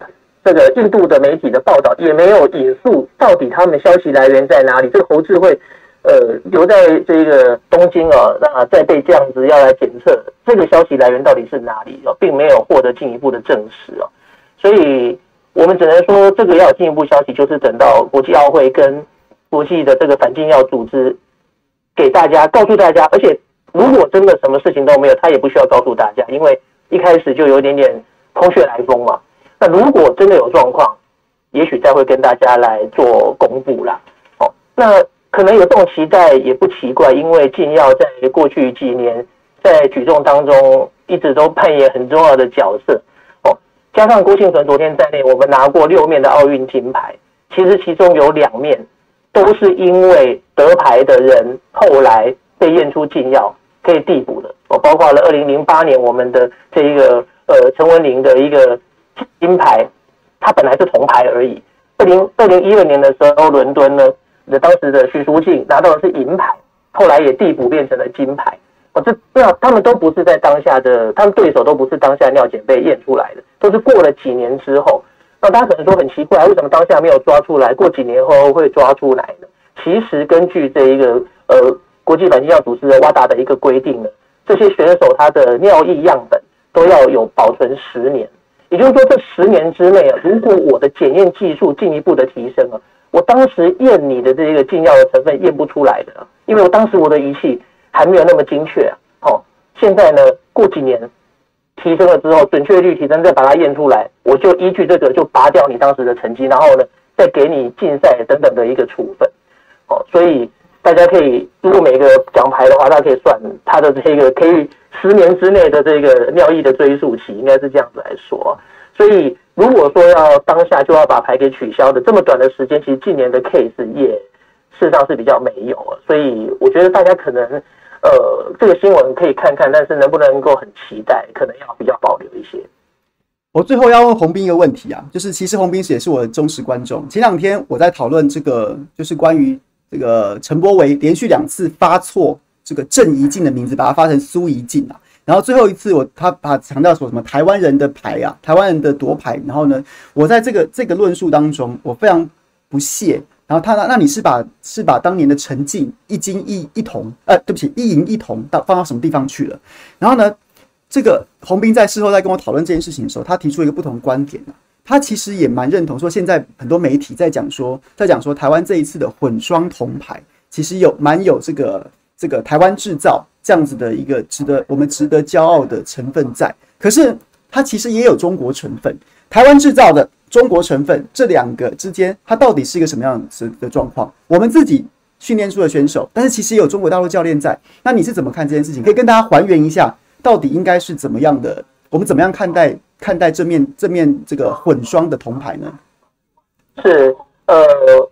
这个印度的媒体的报道也没有引述到底他们消息来源在哪里。这个侯智慧，呃，留在这个东京啊，那再被这样子要来检测，这个消息来源到底是哪里啊，并没有获得进一步的证实啊。所以我们只能说，这个要有进一步消息，就是等到国际奥会跟国际的这个反禁药组织给大家告诉大家。而且如果真的什么事情都没有，他也不需要告诉大家，因为一开始就有点点空穴来风嘛。那如果真的有状况，也许再会跟大家来做公布啦。哦，那可能有这种期待也不奇怪，因为禁药在过去几年在举重当中一直都扮演很重要的角色。哦，加上郭婞淳昨天在内，我们拿过六面的奥运金牌，其实其中有两面都是因为得牌的人后来被验出禁药可以递补的。哦，包括了二零零八年我们的这一个呃陈文玲的一个。金牌，他本来是铜牌而已。二零二零一二年的时候，伦敦呢，那当时的许淑净拿到的是银牌，后来也递补变成了金牌。哦，这这他们都不是在当下的，他们对手都不是当下尿检被验出来的，都是过了几年之后。那大家可能说很奇怪，为什么当下没有抓出来，过几年后会抓出来呢？其实根据这一个呃国际反禁药组织的 WADA 的一个规定呢，这些选手他的尿液样本都要有保存十年。也就是说，这十年之内啊，如果我的检验技术进一步的提升啊，我当时验你的这个禁药的成分验不出来的，因为我当时我的仪器还没有那么精确啊。好，现在呢，过几年提升了之后，准确率提升，再把它验出来，我就依据这个就拔掉你当时的成绩，然后呢，再给你禁赛等等的一个处分。哦，所以大家可以，如果每个奖牌的话，大家可以算它的这个可以。十年之内的这个尿液的追溯期，应该是这样子来说。所以，如果说要当下就要把牌给取消的这么短的时间，其实近年的 case 也事实上是比较没有。所以，我觉得大家可能呃，这个新闻可以看看，但是能不能够很期待，可能要比较保留一些。我最后要问洪斌一个问题啊，就是其实洪斌也是我的忠实观众。前两天我在讨论这个，就是关于这个陈柏惟连续两次发错。这个郑怡静的名字，把它发成苏怡静啊。然后最后一次我他把强调说什么台湾人的牌啊，台湾人的夺牌。然后呢，我在这个这个论述当中，我非常不屑，然后他那那你是把是把当年的陈静一金一一铜，呃，对不起，一银一铜到放到什么地方去了？然后呢，这个洪斌在事后在跟我讨论这件事情的时候，他提出一个不同观点，他其实也蛮认同说，现在很多媒体在讲说，在讲说台湾这一次的混双铜牌，其实有蛮有这个这个台湾制造这样子的一个值得我们值得骄傲的成分在。可是它其实也有中国成分，台湾制造的。中国成分这两个之间，它到底是一个什么样子的状况？我们自己训练出的选手，但是其实也有中国大陆教练在。那你是怎么看这件事情？可以跟大家还原一下，到底应该是怎么样的？我们怎么样看待看待这面这面这个混双的铜牌呢？是呃，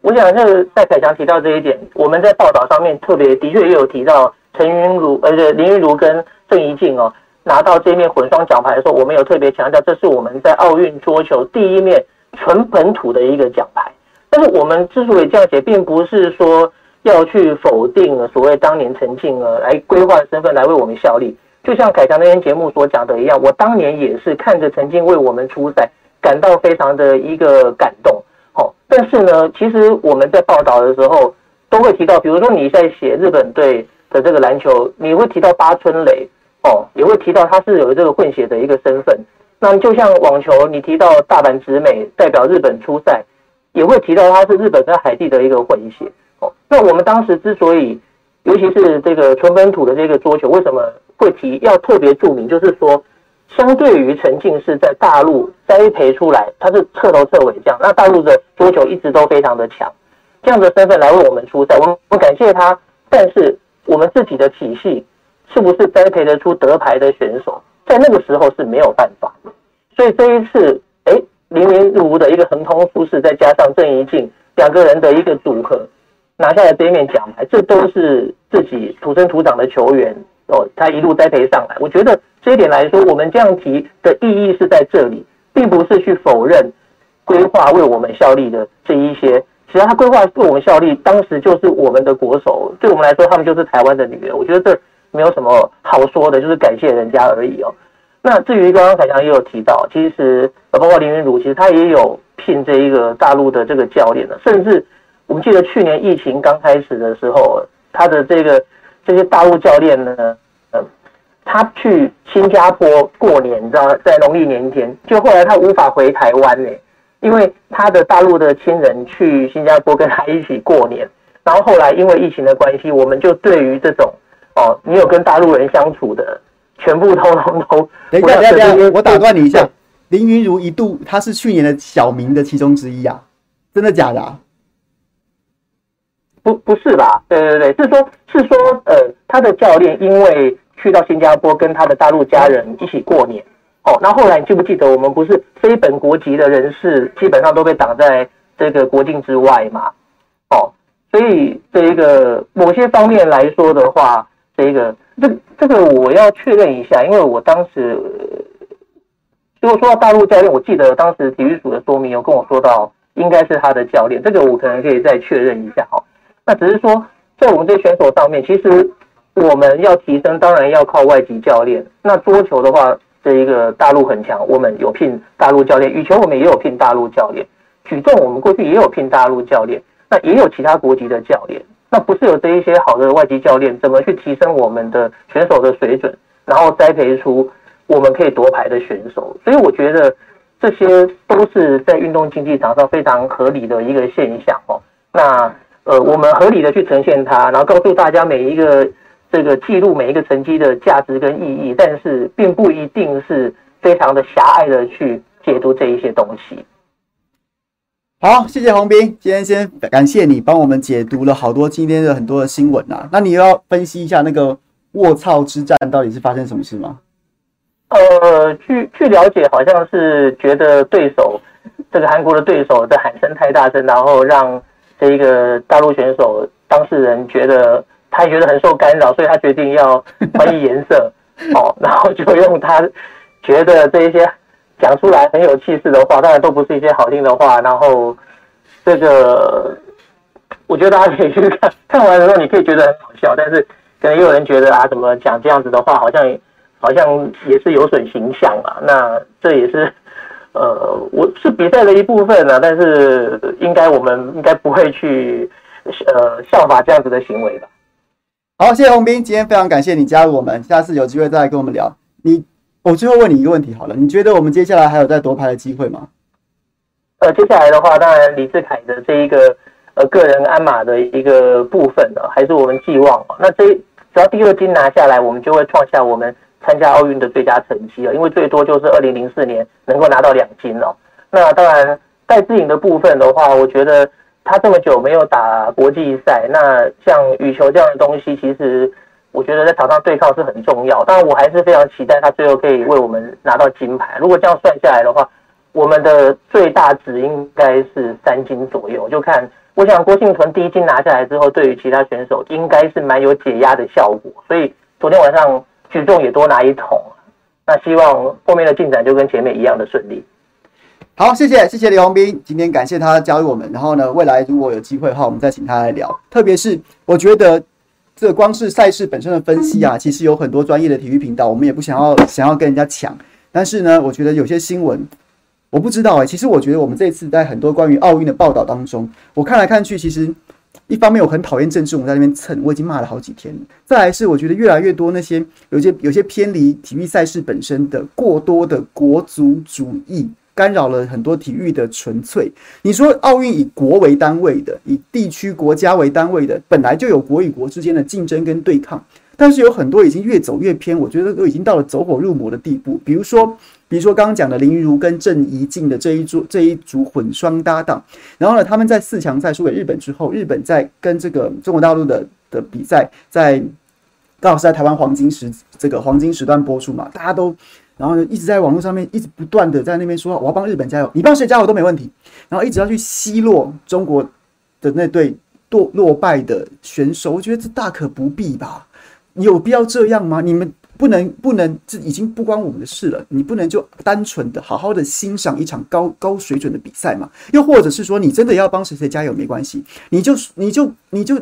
我想是在凯翔提到这一点，我们在报道上面特别的确也有提到陈云儒，呃，林云儒跟郑怡静哦。拿到这面混双奖牌的时候，我们有特别强调，这是我们在奥运桌球第一面纯本土的一个奖牌。但是我们之所以这样写，并不是说要去否定所谓当年陈静儿来归化的身份来为我们效力。就像凯翔那天节目所讲的一样，我当年也是看着曾经为我们出赛，感到非常的一个感动。好，但是呢，其实我们在报道的时候都会提到，比如说你在写日本队的这个篮球，你会提到八村垒。哦，也会提到他是有这个混血的一个身份。那就像网球，你提到大阪直美代表日本出赛，也会提到他是日本跟海地的一个混血。哦，那我们当时之所以，尤其是这个纯本土的这个桌球，为什么会提要特别注明？就是说，相对于陈静是在大陆栽培出来，他是彻头彻尾这样。那大陆的桌球一直都非常的强，这样的身份来为我们出赛，我们感谢他。但是我们自己的体系。是不是栽培得出得牌的选手，在那个时候是没有办法。所以这一次，哎，林昀儒的一个横空出世，再加上郑怡静两个人的一个组合，拿下了这一面奖牌，这都是自己土生土长的球员哦，他一路栽培上来。我觉得这一点来说，我们这样提的意义是在这里，并不是去否认规划为我们效力的这一些。只要他规划为我们效力，当时就是我们的国手，对我们来说，他们就是台湾的女人。我觉得这。没有什么好说的，就是感谢人家而已哦。那至于刚刚凯翔也有提到，其实包括林云儒，其实他也有聘这一个大陆的这个教练的，甚至我们记得去年疫情刚开始的时候，他的这个这些大陆教练呢，嗯，他去新加坡过年，你知道，在农历年前，就后来他无法回台湾呢，因为他的大陆的亲人去新加坡跟他一起过年，然后后来因为疫情的关系，我们就对于这种。哦，你有跟大陆人相处的，全部通通都。等一下，等一下，我打断你一下。林云如一度他是去年的小明的其中之一啊，真的假的啊？不，不是吧？对对对，是说，是说，呃，他的教练因为去到新加坡跟他的大陆家人一起过年。哦，那后来你记不记得，我们不是非本国籍的人士基本上都被挡在这个国境之外嘛？哦，所以这一个某些方面来说的话。这一个，这这个我要确认一下，因为我当时如果说到大陆教练，我记得当时体育组的说明有跟我说到，应该是他的教练，这个我可能可以再确认一下哈。那只是说，在我们这选手上面，其实我们要提升，当然要靠外籍教练。那桌球的话，这一个大陆很强，我们有聘大陆教练；羽球我们也有聘大陆教练；举重我们过去也有聘大陆教练，那也有其他国籍的教练。那不是有这一些好的外籍教练，怎么去提升我们的选手的水准，然后栽培出我们可以夺牌的选手？所以我觉得这些都是在运动竞技场上非常合理的一个现象哦。那呃，我们合理的去呈现它，然后告诉大家每一个这个记录每一个成绩的价值跟意义，但是并不一定是非常的狭隘的去解读这一些东西。好，谢谢洪斌，今天先感谢你帮我们解读了好多今天的很多的新闻啊。那你要分析一下那个卧槽之战到底是发生什么事吗？呃，据据了解，好像是觉得对手这个韩国的对手的喊声太大声，然后让这一个大陆选手当事人觉得他觉得很受干扰，所以他决定要换一颜色 哦，然后就用他觉得这一些。讲出来很有气势的话，当然都不是一些好听的话。然后，这个我觉得大家可以去看，看完的时候你可以觉得很好笑，但是可能也有人觉得啊，怎么讲这样子的话，好像好像也是有损形象啊。那这也是呃，我是比赛的一部分呢，但是应该我们应该不会去呃效法这样子的行为吧。好，谢谢洪斌，今天非常感谢你加入我们，下次有机会再来跟我们聊。你，我最后问你一个问题好了，你觉得我们接下来还有再夺牌的机会吗？呃，接下来的话，当然李志凯的这一个呃个人鞍马的一个部分呢，还是我们寄望。那这只要第二金拿下来，我们就会创下我们参加奥运的最佳成绩了，因为最多就是二零零四年能够拿到两金哦。那当然戴资颖的部分的话，我觉得。他这么久没有打国际赛，那像羽球这样的东西，其实我觉得在场上对抗是很重要。当然，我还是非常期待他最后可以为我们拿到金牌。如果这样算下来的话，我们的最大值应该是三金左右。就看，我想郭婞淳第一金拿下来之后，对于其他选手应该是蛮有解压的效果。所以昨天晚上举重也多拿一桶。那希望后面的进展就跟前面一样的顺利。好，谢谢谢谢李宏斌，今天感谢他加入我们。然后呢，未来如果有机会的话，我们再请他来聊。特别是我觉得，这光是赛事本身的分析啊，其实有很多专业的体育频道，我们也不想要想要跟人家抢。但是呢，我觉得有些新闻，我不知道哎、其实我觉得我们这次在很多关于奥运的报道当中，我看来看去，其实一方面我很讨厌政治，我在那边蹭，我已经骂了好几天了。再来是我觉得越来越多那些有些有些偏离体育赛事本身的过多的国足主义。干扰了很多体育的纯粹。你说奥运以国为单位的，以地区国家为单位的，本来就有国与国之间的竞争跟对抗，但是有很多已经越走越偏，我觉得都已经到了走火入魔的地步。比如说，比如说刚刚讲的林如跟郑怡静的这一组这一组混双搭档，然后呢，他们在四强赛输给日本之后，日本在跟这个中国大陆的的比赛，在刚好是在台湾黄金时这个黄金时段播出嘛，大家都。然后呢，一直在网络上面一直不断的在那边说，我要帮日本加油，你帮谁加油都没问题。然后一直要去奚落中国的那对落落败的选手，我觉得这大可不必吧？有必要这样吗？你们不能不能，这已经不关我们的事了。你不能就单纯的好好的欣赏一场高高水准的比赛嘛？又或者是说，你真的要帮谁谁加油没关系，你就你就你就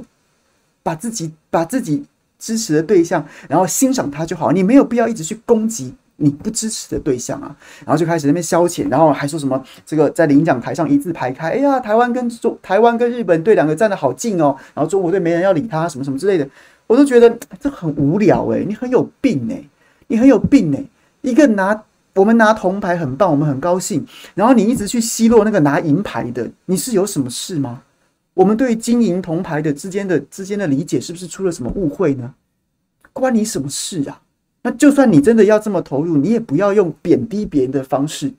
把自己把自己支持的对象，然后欣赏他就好，你没有必要一直去攻击。你不支持的对象啊，然后就开始那边消遣，然后还说什么这个在领奖台上一字排开，哎呀，台湾跟中台湾跟日本队两个站得好近哦，然后中国队没人要理他，什么什么之类的，我都觉得这很无聊诶、欸，你很有病诶、你很有病诶、一个拿我们拿铜牌很棒，我们很高兴，然后你一直去奚落那个拿银牌的，你是有什么事吗？我们对金银铜牌的之间的之间的理解是不是出了什么误会呢？关你什么事啊？那就算你真的要这么投入，你也不要用贬低别人的方式，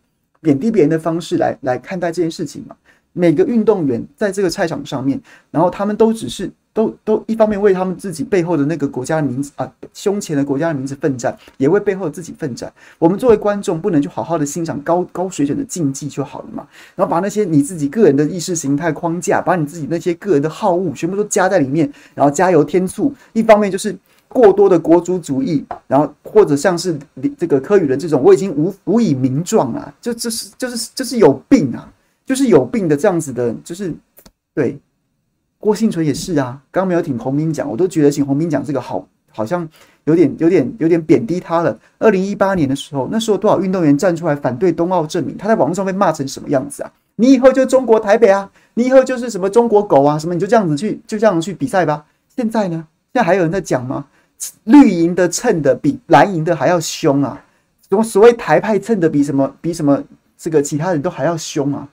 贬低别人的方式来来看待这件事情嘛。每个运动员在这个赛场上面，然后他们都只是都都一方面为他们自己背后的那个国家的名字啊，胸前的国家的名字奋战，也为背后的自己奋战。我们作为观众，不能就好好的欣赏高高水准的竞技就好了嘛？然后把那些你自己个人的意识形态框架，把你自己那些个人的好恶全部都加在里面，然后加油添醋。一方面就是。过多的国族主义，然后或者像是这个柯宇的这种，我已经无无以名状啊，就这是就是就是有病啊，就是有病的这样子的，就是对郭婞淳也是啊，刚没有听泓彬讲，我都觉得请泓彬讲这个好，好像有点有点有点贬低他了。二零一八年的时候，那时候多少运动员站出来反对冬奥证明，他在网络上被骂成什么样子啊？你以后就中国台北啊，你以后就是什么中国狗啊，什么你就这样子去就这样子去比赛吧。现在呢，现在还有人在讲吗？绿营的蹭的比蓝营的还要凶啊！什么所谓台派蹭的比什么比什么这个其他人都还要凶啊！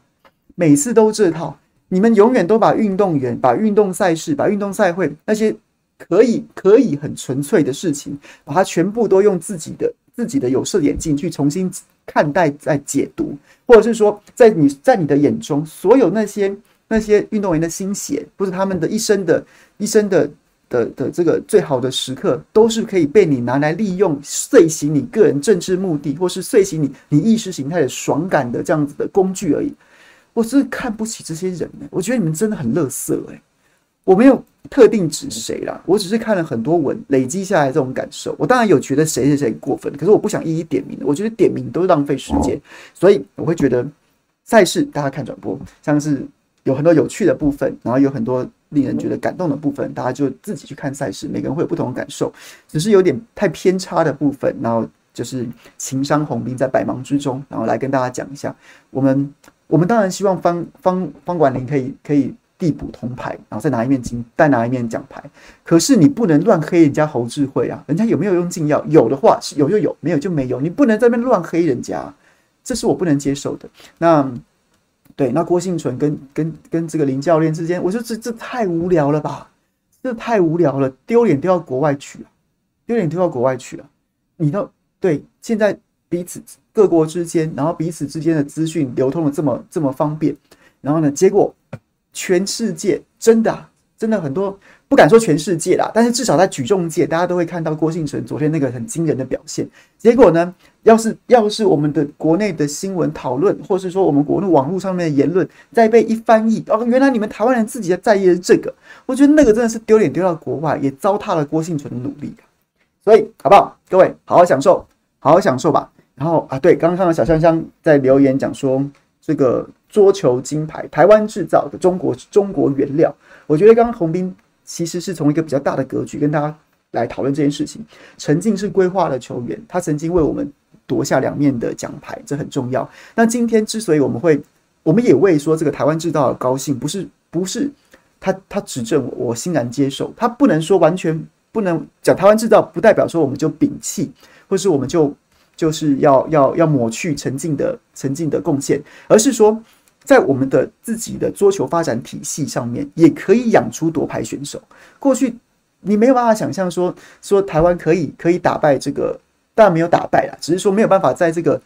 每次都这套，你们永远都把运动员、把运动赛事、把运动赛会那些可以可以很纯粹的事情，把它全部都用自己的自己的有色眼镜去重新看待、再解读，或者是说，在你在你的眼中，所有那些那些运动员的心血，不是他们的一生的一生的。的的这个最好的时刻，都是可以被你拿来利用，遂行你个人政治目的，或是遂行你你意识形态的爽感的这样子的工具而已。我是看不起这些人呢、欸，我觉得你们真的很乐色哎。我没有特定指谁啦，我只是看了很多文，累积下来这种感受。我当然有觉得谁谁谁过分，可是我不想一一点名。我觉得点名都是浪费时间，所以我会觉得赛事大家看转播，像是有很多有趣的部分，然后有很多。令人觉得感动的部分，大家就自己去看赛事，每个人会有不同的感受。只是有点太偏差的部分，然后就是情商红兵在百忙之中，然后来跟大家讲一下，我们我们当然希望方方方管林可以可以递补铜牌，然后再拿一面金，再拿一面奖牌。可是你不能乱黑人家侯智慧啊，人家有没有用禁药？有的话是有就有，没有就没有，你不能在那边乱黑人家，这是我不能接受的。那对，那郭婞淳跟跟跟这个林教练之间，我说这这太无聊了吧，这太无聊了，丢脸丢到国外去了，丢脸丢到国外去了。你都对，现在彼此各国之间，然后彼此之间的资讯流通的这么这么方便，然后呢，结果全世界真的，真的很多不敢说全世界啦，但是至少在举重界，大家都会看到郭婞淳昨天那个很惊人的表现。结果呢，要是要是我们的国内的新闻讨论，或是说我们国内网络上面的言论再被一翻译，哦，原来你们台湾人自己在在意的是这个，我觉得那个真的是丢脸丢到国外，也糟蹋了郭婞淳的努力。所以好不好？各位好好享受，好好享受吧。然后啊，对，刚刚看到小香香在留言讲说，这个桌球金牌台湾制造的中国中国原料。我觉得刚刚洪斌其实是从一个比较大的格局跟大家来讨论这件事情。陈静是规划的球员，他曾经为我们夺下两面的奖牌，这很重要。那今天之所以我们会，我们也为说这个台湾制造而高兴，不是不是他他指正我，我欣然接受。他不能说完全。不能讲台湾制造，不代表说我们就摒弃，或是我们就就是要要要抹去陈静的陈静的贡献，而是说，在我们的自己的桌球发展体系上面，也可以养出夺牌选手。过去你没有办法想象说说台湾可以可以打败这个，当然没有打败啦，只是说没有办法在这个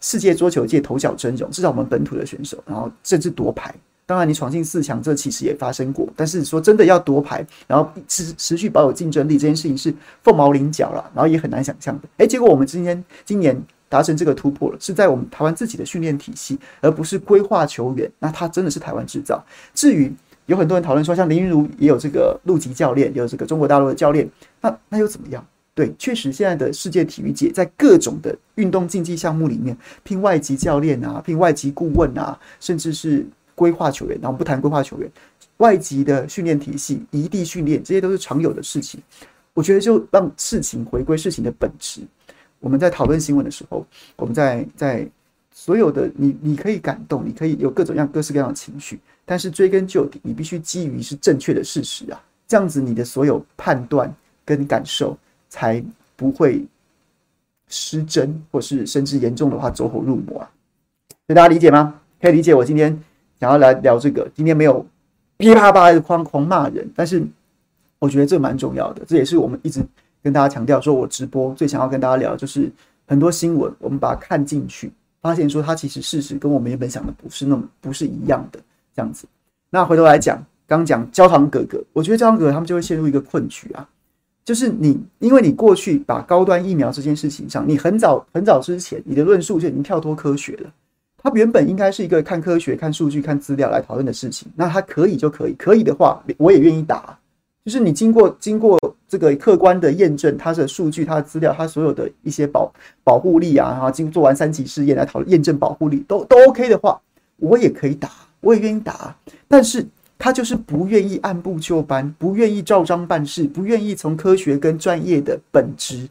世界桌球界头角峥嵘，至少我们本土的选手，然后甚至夺牌。当然，你闯进四强，这其实也发生过。但是说真的，要夺牌，然后持持续保有竞争力，这件事情是凤毛麟角了，然后也很难想象的。诶，结果我们今天今年达成这个突破了，是在我们台湾自己的训练体系，而不是规划球员。那他真的是台湾制造。至于有很多人讨论说，像林云儒也有这个陆籍教练，也有这个中国大陆的教练，那那又怎么样？对，确实现在的世界体育界在各种的运动竞技项目里面，聘外籍教练啊，聘外籍顾问啊，甚至是。规划球员，然后不谈规划球员，外籍的训练体系、异地训练，这些都是常有的事情。我觉得就让事情回归事情的本质。我们在讨论新闻的时候，我们在在所有的你，你可以感动，你可以有各种各样各式各样的情绪，但是追根究底，你必须基于是正确的事实啊，这样子你的所有判断跟感受才不会失真，或是甚至严重的话走火入魔啊。所以大家理解吗？可以理解我今天。想要来聊这个，今天没有噼里啪啪的狂狂骂人，但是我觉得这蛮重要的，这也是我们一直跟大家强调，说我直播最想要跟大家聊，就是很多新闻，我们把它看进去，发现说它其实事实跟我们原本想的不是那么不是一样的这样子。那回头来讲，刚讲焦糖哥哥，我觉得焦糖哥哥他们就会陷入一个困局啊，就是你因为你过去把高端疫苗这件事情上，你很早很早之前你的论述就已经跳脱科学了。它原本应该是一个看科学、看数据、看资料来讨论的事情。那它可以就可以，可以的话，我也愿意打。就是你经过经过这个客观的验证，它的数据、它的资料、它所有的一些保保护力啊，然后经做完三级试验来讨论验证保护力，都都 OK 的话，我也可以打，我也愿意打。但是他就是不愿意按部就班，不愿意照章办事，不愿意从科学跟专业的本质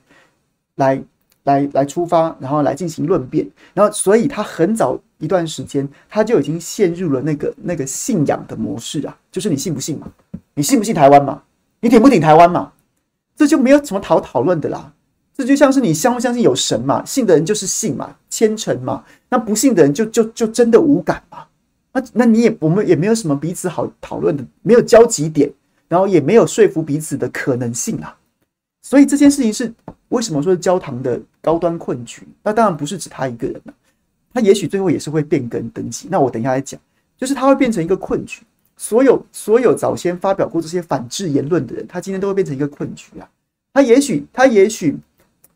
来。来来出发，然后来进行论辩，然后所以他很早一段时间他就已经陷入了那个那个信仰的模式啊，就是你信不信嘛？你信不信台湾嘛？你挺不挺台湾嘛？这就没有什么讨讨论的啦。这就像是你相不相信有神嘛？信的人就是信嘛，虔诚嘛。那不信的人就就就真的无感嘛？那那你也我们也没有什么彼此好讨论的，没有交集点，然后也没有说服彼此的可能性啊。所以这件事情是为什么说是焦糖的高端困局？那当然不是指他一个人了，他也许最后也是会变更登记。那我等一下来讲，就是他会变成一个困局。所有所有早先发表过这些反制言论的人，他今天都会变成一个困局啊。他也许他也许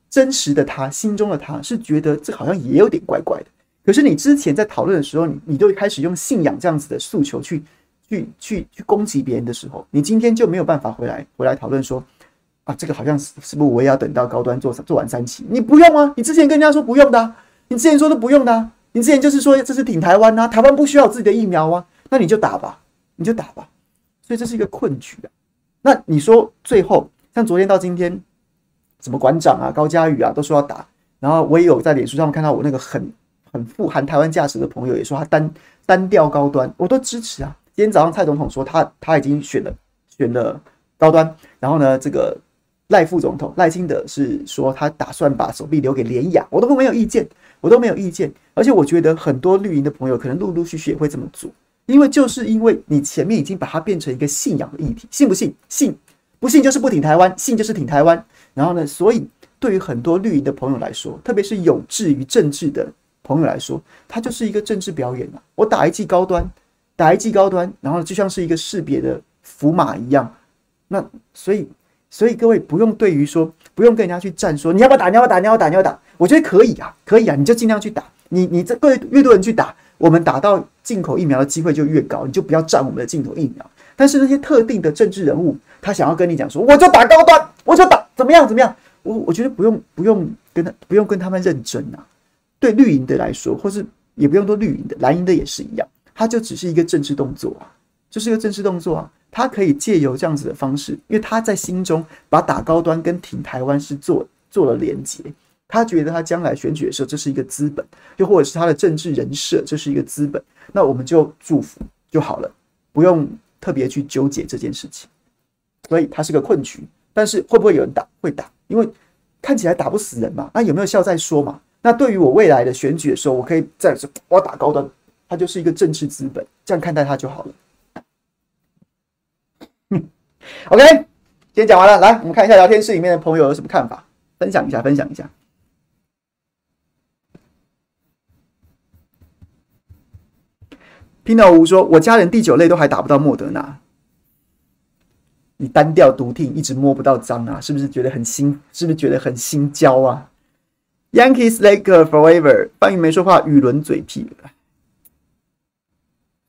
真实的他心中的他是觉得这好像也有点怪怪的。可是你之前在讨论的时候，你你都开始用信仰这样子的诉求去去去去攻击别人的时候，你今天就没有办法回来回来讨论说。啊，这个好像是不是我也要等到高端做做完三期？你不用啊，你之前跟人家说不用的，你之前说都不用的，你之前就是说这是挺台湾啊，台湾不需要自己的疫苗啊，那你就打吧，你就打吧。所以这是一个困局啊。那你说最后像昨天到今天，什么馆长啊、高嘉宇啊都说要打，然后我也有在脸书上看到我那个很很富含台湾价值的朋友也说他单单调高端，我都支持啊。今天早上蔡总统说他他已经选了选了高端，然后呢，这个赖副总统赖清德是说他打算把手臂留给连雅，我都没有意见，我都没有意见。而且我觉得很多绿营的朋友可能陆陆续续也会这么做，因为就是因为你前面已经把它变成一个信仰的议题，信不信？信，不信就是不挺台湾，信就是挺台湾。然后呢，所以对于很多绿营的朋友来说，特别是有志于政治的。朋友来说，它就是一个政治表演啊！我打一剂高端，打一剂高端，然后就像是一个识别的符码一样。那所以，所以各位不用对于说，不用跟人家去站说，你要不要打？你要不要打？你要打？你要打？我觉得可以啊，可以啊，你就尽量去打。你你这越越多人去打，我们打到进口疫苗的机会就越高。你就不要占我们的进口疫苗。但是那些特定的政治人物，他想要跟你讲说，我就打高端，我就打怎么样怎么样？我我觉得不用不用跟他不用跟他们认真啊。对绿营的来说，或是也不用说绿营的，蓝营的也是一样，它就只是一个政治动作啊，就是一个政治动作啊。他可以借由这样子的方式，因为他在心中把打高端跟挺台湾是做做了连接，他觉得他将来选举的时候这是一个资本，又或者是他的政治人设这是一个资本，那我们就祝福就好了，不用特别去纠结这件事情。所以他是个困局，但是会不会有人打？会打，因为看起来打不死人嘛，那有没有效再说嘛。那对于我未来的选举的时候，我可以再说，我打高端，他就是一个政治资本，这样看待他就好了。OK，今天讲完了，来，我们看一下聊天室里面的朋友有什么看法，分享一下，分享一下。Pino 吴说：“我家人第九类都还打不到莫德纳，你单调独听，一直摸不到脏啊，是不是觉得很心？是不是觉得很心焦啊？” Yankees Laker forever，范云没说话，语轮嘴皮。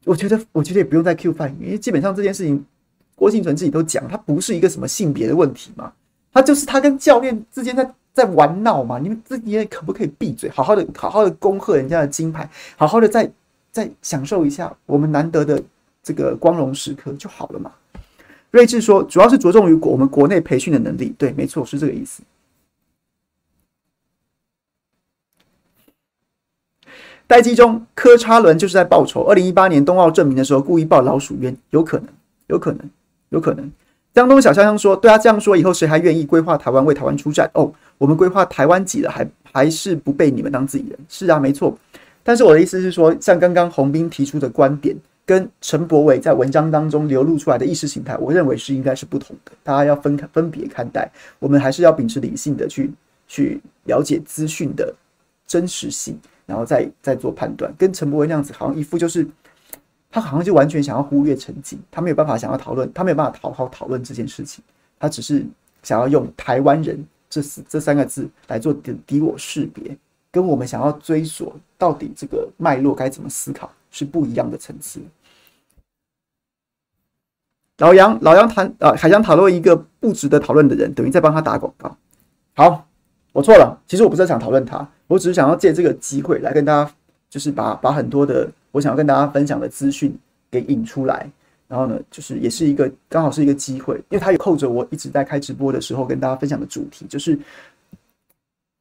我觉得，我觉得也不用再 Q 范云，因为基本上这件事情，郭婞淳自己都讲，他不是一个什么性别的问题嘛，他就是他跟教练之间在在玩闹嘛。你们自己也可不可以闭嘴，好好的好好的恭贺人家的金牌，好好的在再享受一下我们难得的这个光荣时刻就好了嘛。睿智说，主要是着重于我们国内培训的能力，对，没错，是这个意思。待机中，科差伦就是在报仇。二零一八年冬奥证明的时候，故意报老鼠冤，有可能，有可能，有可能。江东小香香说：“对啊，这样说以后谁还愿意规划台湾为台湾出战？哦，我们规划台湾籍的，还还是不被你们当自己人？是啊，没错。但是我的意思是说，像刚刚洪斌提出的观点，跟陈柏伟在文章当中流露出来的意识形态，我认为是应该是不同的。大家要分开分别看待，我们还是要秉持理性的去去了解资讯的真实性。”然后再再做判断，跟陈柏伟那样子，好像一副就是他好像就完全想要忽略陈景，他没有办法想要讨论，他没有办法好好讨论这件事情，他只是想要用台湾人这四这三个字来做敌敌我识别，跟我们想要追索到底这个脉络该怎么思考是不一样的层次。老杨老杨谈啊，还想讨论一个不值得讨论的人，等于在帮他打广告。好，我错了，其实我不是想讨论他。我只是想要借这个机会来跟大家，就是把把很多的我想要跟大家分享的资讯给引出来，然后呢，就是也是一个刚好是一个机会，因为他也扣着我一直在开直播的时候跟大家分享的主题，就是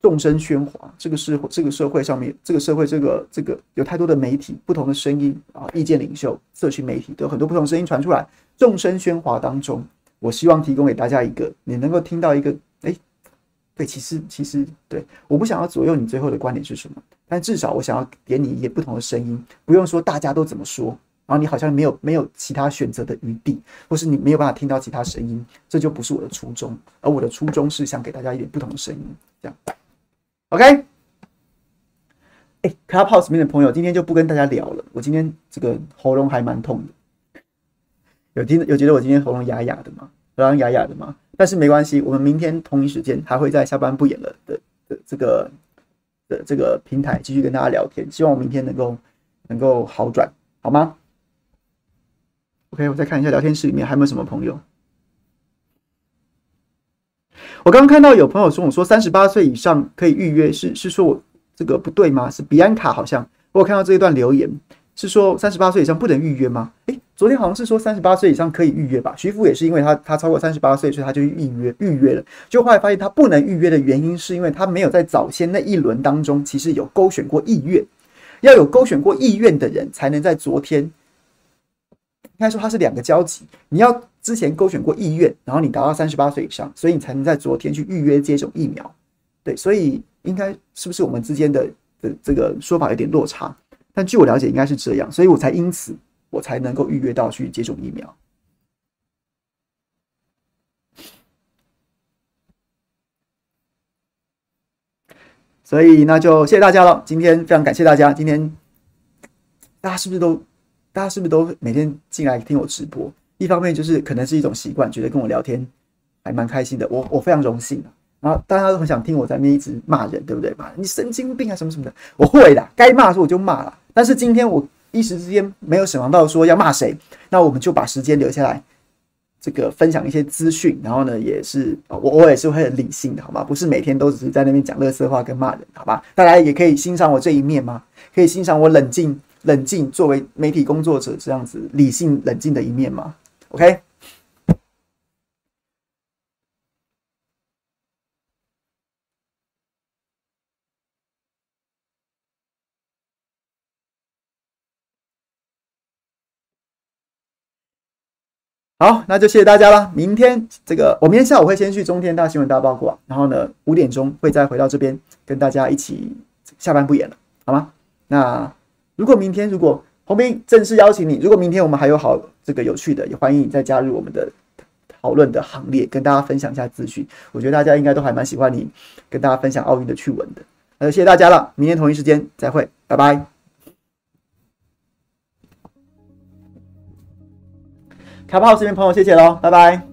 众声喧哗，这个社会这个社会上面，这个社会这个这个有太多的媒体，不同的声音啊，意见领袖、社群媒体都有很多不同声音传出来，众声喧哗当中，我希望提供给大家一个，你能够听到一个。对，其实其实对，我不想要左右你最后的观点是什么，但至少我想要给你一些不同的声音，不用说大家都怎么说，然后你好像没有没有其他选择的余地，或是你没有办法听到其他声音，这就不是我的初衷，而我的初衷是想给大家一点不同的声音，这样，OK？哎，Clubhouse 里面的朋友，今天就不跟大家聊了，我今天这个喉咙还蛮痛的，有听有觉得我今天喉咙哑哑的吗？喉咙哑哑的吗？但是没关系，我们明天同一时间还会在下班不演了的的这个的这个平台继续跟大家聊天，希望我明天能够能够好转，好吗？OK，我再看一下聊天室里面还有没有什么朋友。我刚刚看到有朋友说我说三十八岁以上可以预约，是是说我这个不对吗？是比安卡好像我有看到这一段留言是说三十八岁以上不能预约吗？诶，昨天好像是说三十八岁以上可以预约吧？徐福也是因为他他超过三十八岁，所以他就预约预约了。就后来发现他不能预约的原因，是因为他没有在早先那一轮当中，其实有勾选过意愿，要有勾选过意愿的人才能在昨天。应该说它是两个交集，你要之前勾选过意愿，然后你达到三十八岁以上，所以你才能在昨天去预约接种疫苗。对，所以应该是不是我们之间的的这个说法有点落差？但据我了解，应该是这样，所以我才因此。我才能够预约到去接种疫苗，所以那就谢谢大家了。今天非常感谢大家，今天大家是不是都，大家是不是都每天进来听我直播？一方面就是可能是一种习惯，觉得跟我聊天还蛮开心的，我我非常荣幸。然后大家都很想听我在那边一直骂人，对不对？骂你神经病啊什么什么的，我会的，该骂的时候我就骂了。但是今天我。一时之间没有想到说要骂谁，那我们就把时间留下来，这个分享一些资讯，然后呢，也是我我也是会很理性的，好吗？不是每天都只是在那边讲乐色话跟骂人，好吧？大家也可以欣赏我这一面吗？可以欣赏我冷静冷静作为媒体工作者这样子理性冷静的一面吗？OK。好，那就谢谢大家了。明天这个，我明天下午会先去中天大新闻大报过，然后呢，五点钟会再回到这边跟大家一起下班不演了，好吗？那如果明天如果红兵正式邀请你，如果明天我们还有好这个有趣的，也欢迎你再加入我们的讨论的行列，跟大家分享一下资讯。我觉得大家应该都还蛮喜欢你跟大家分享奥运的趣闻的。那就谢谢大家了，明天同一时间再会，拜拜。卡不好，这边朋友，谢谢喽，拜拜。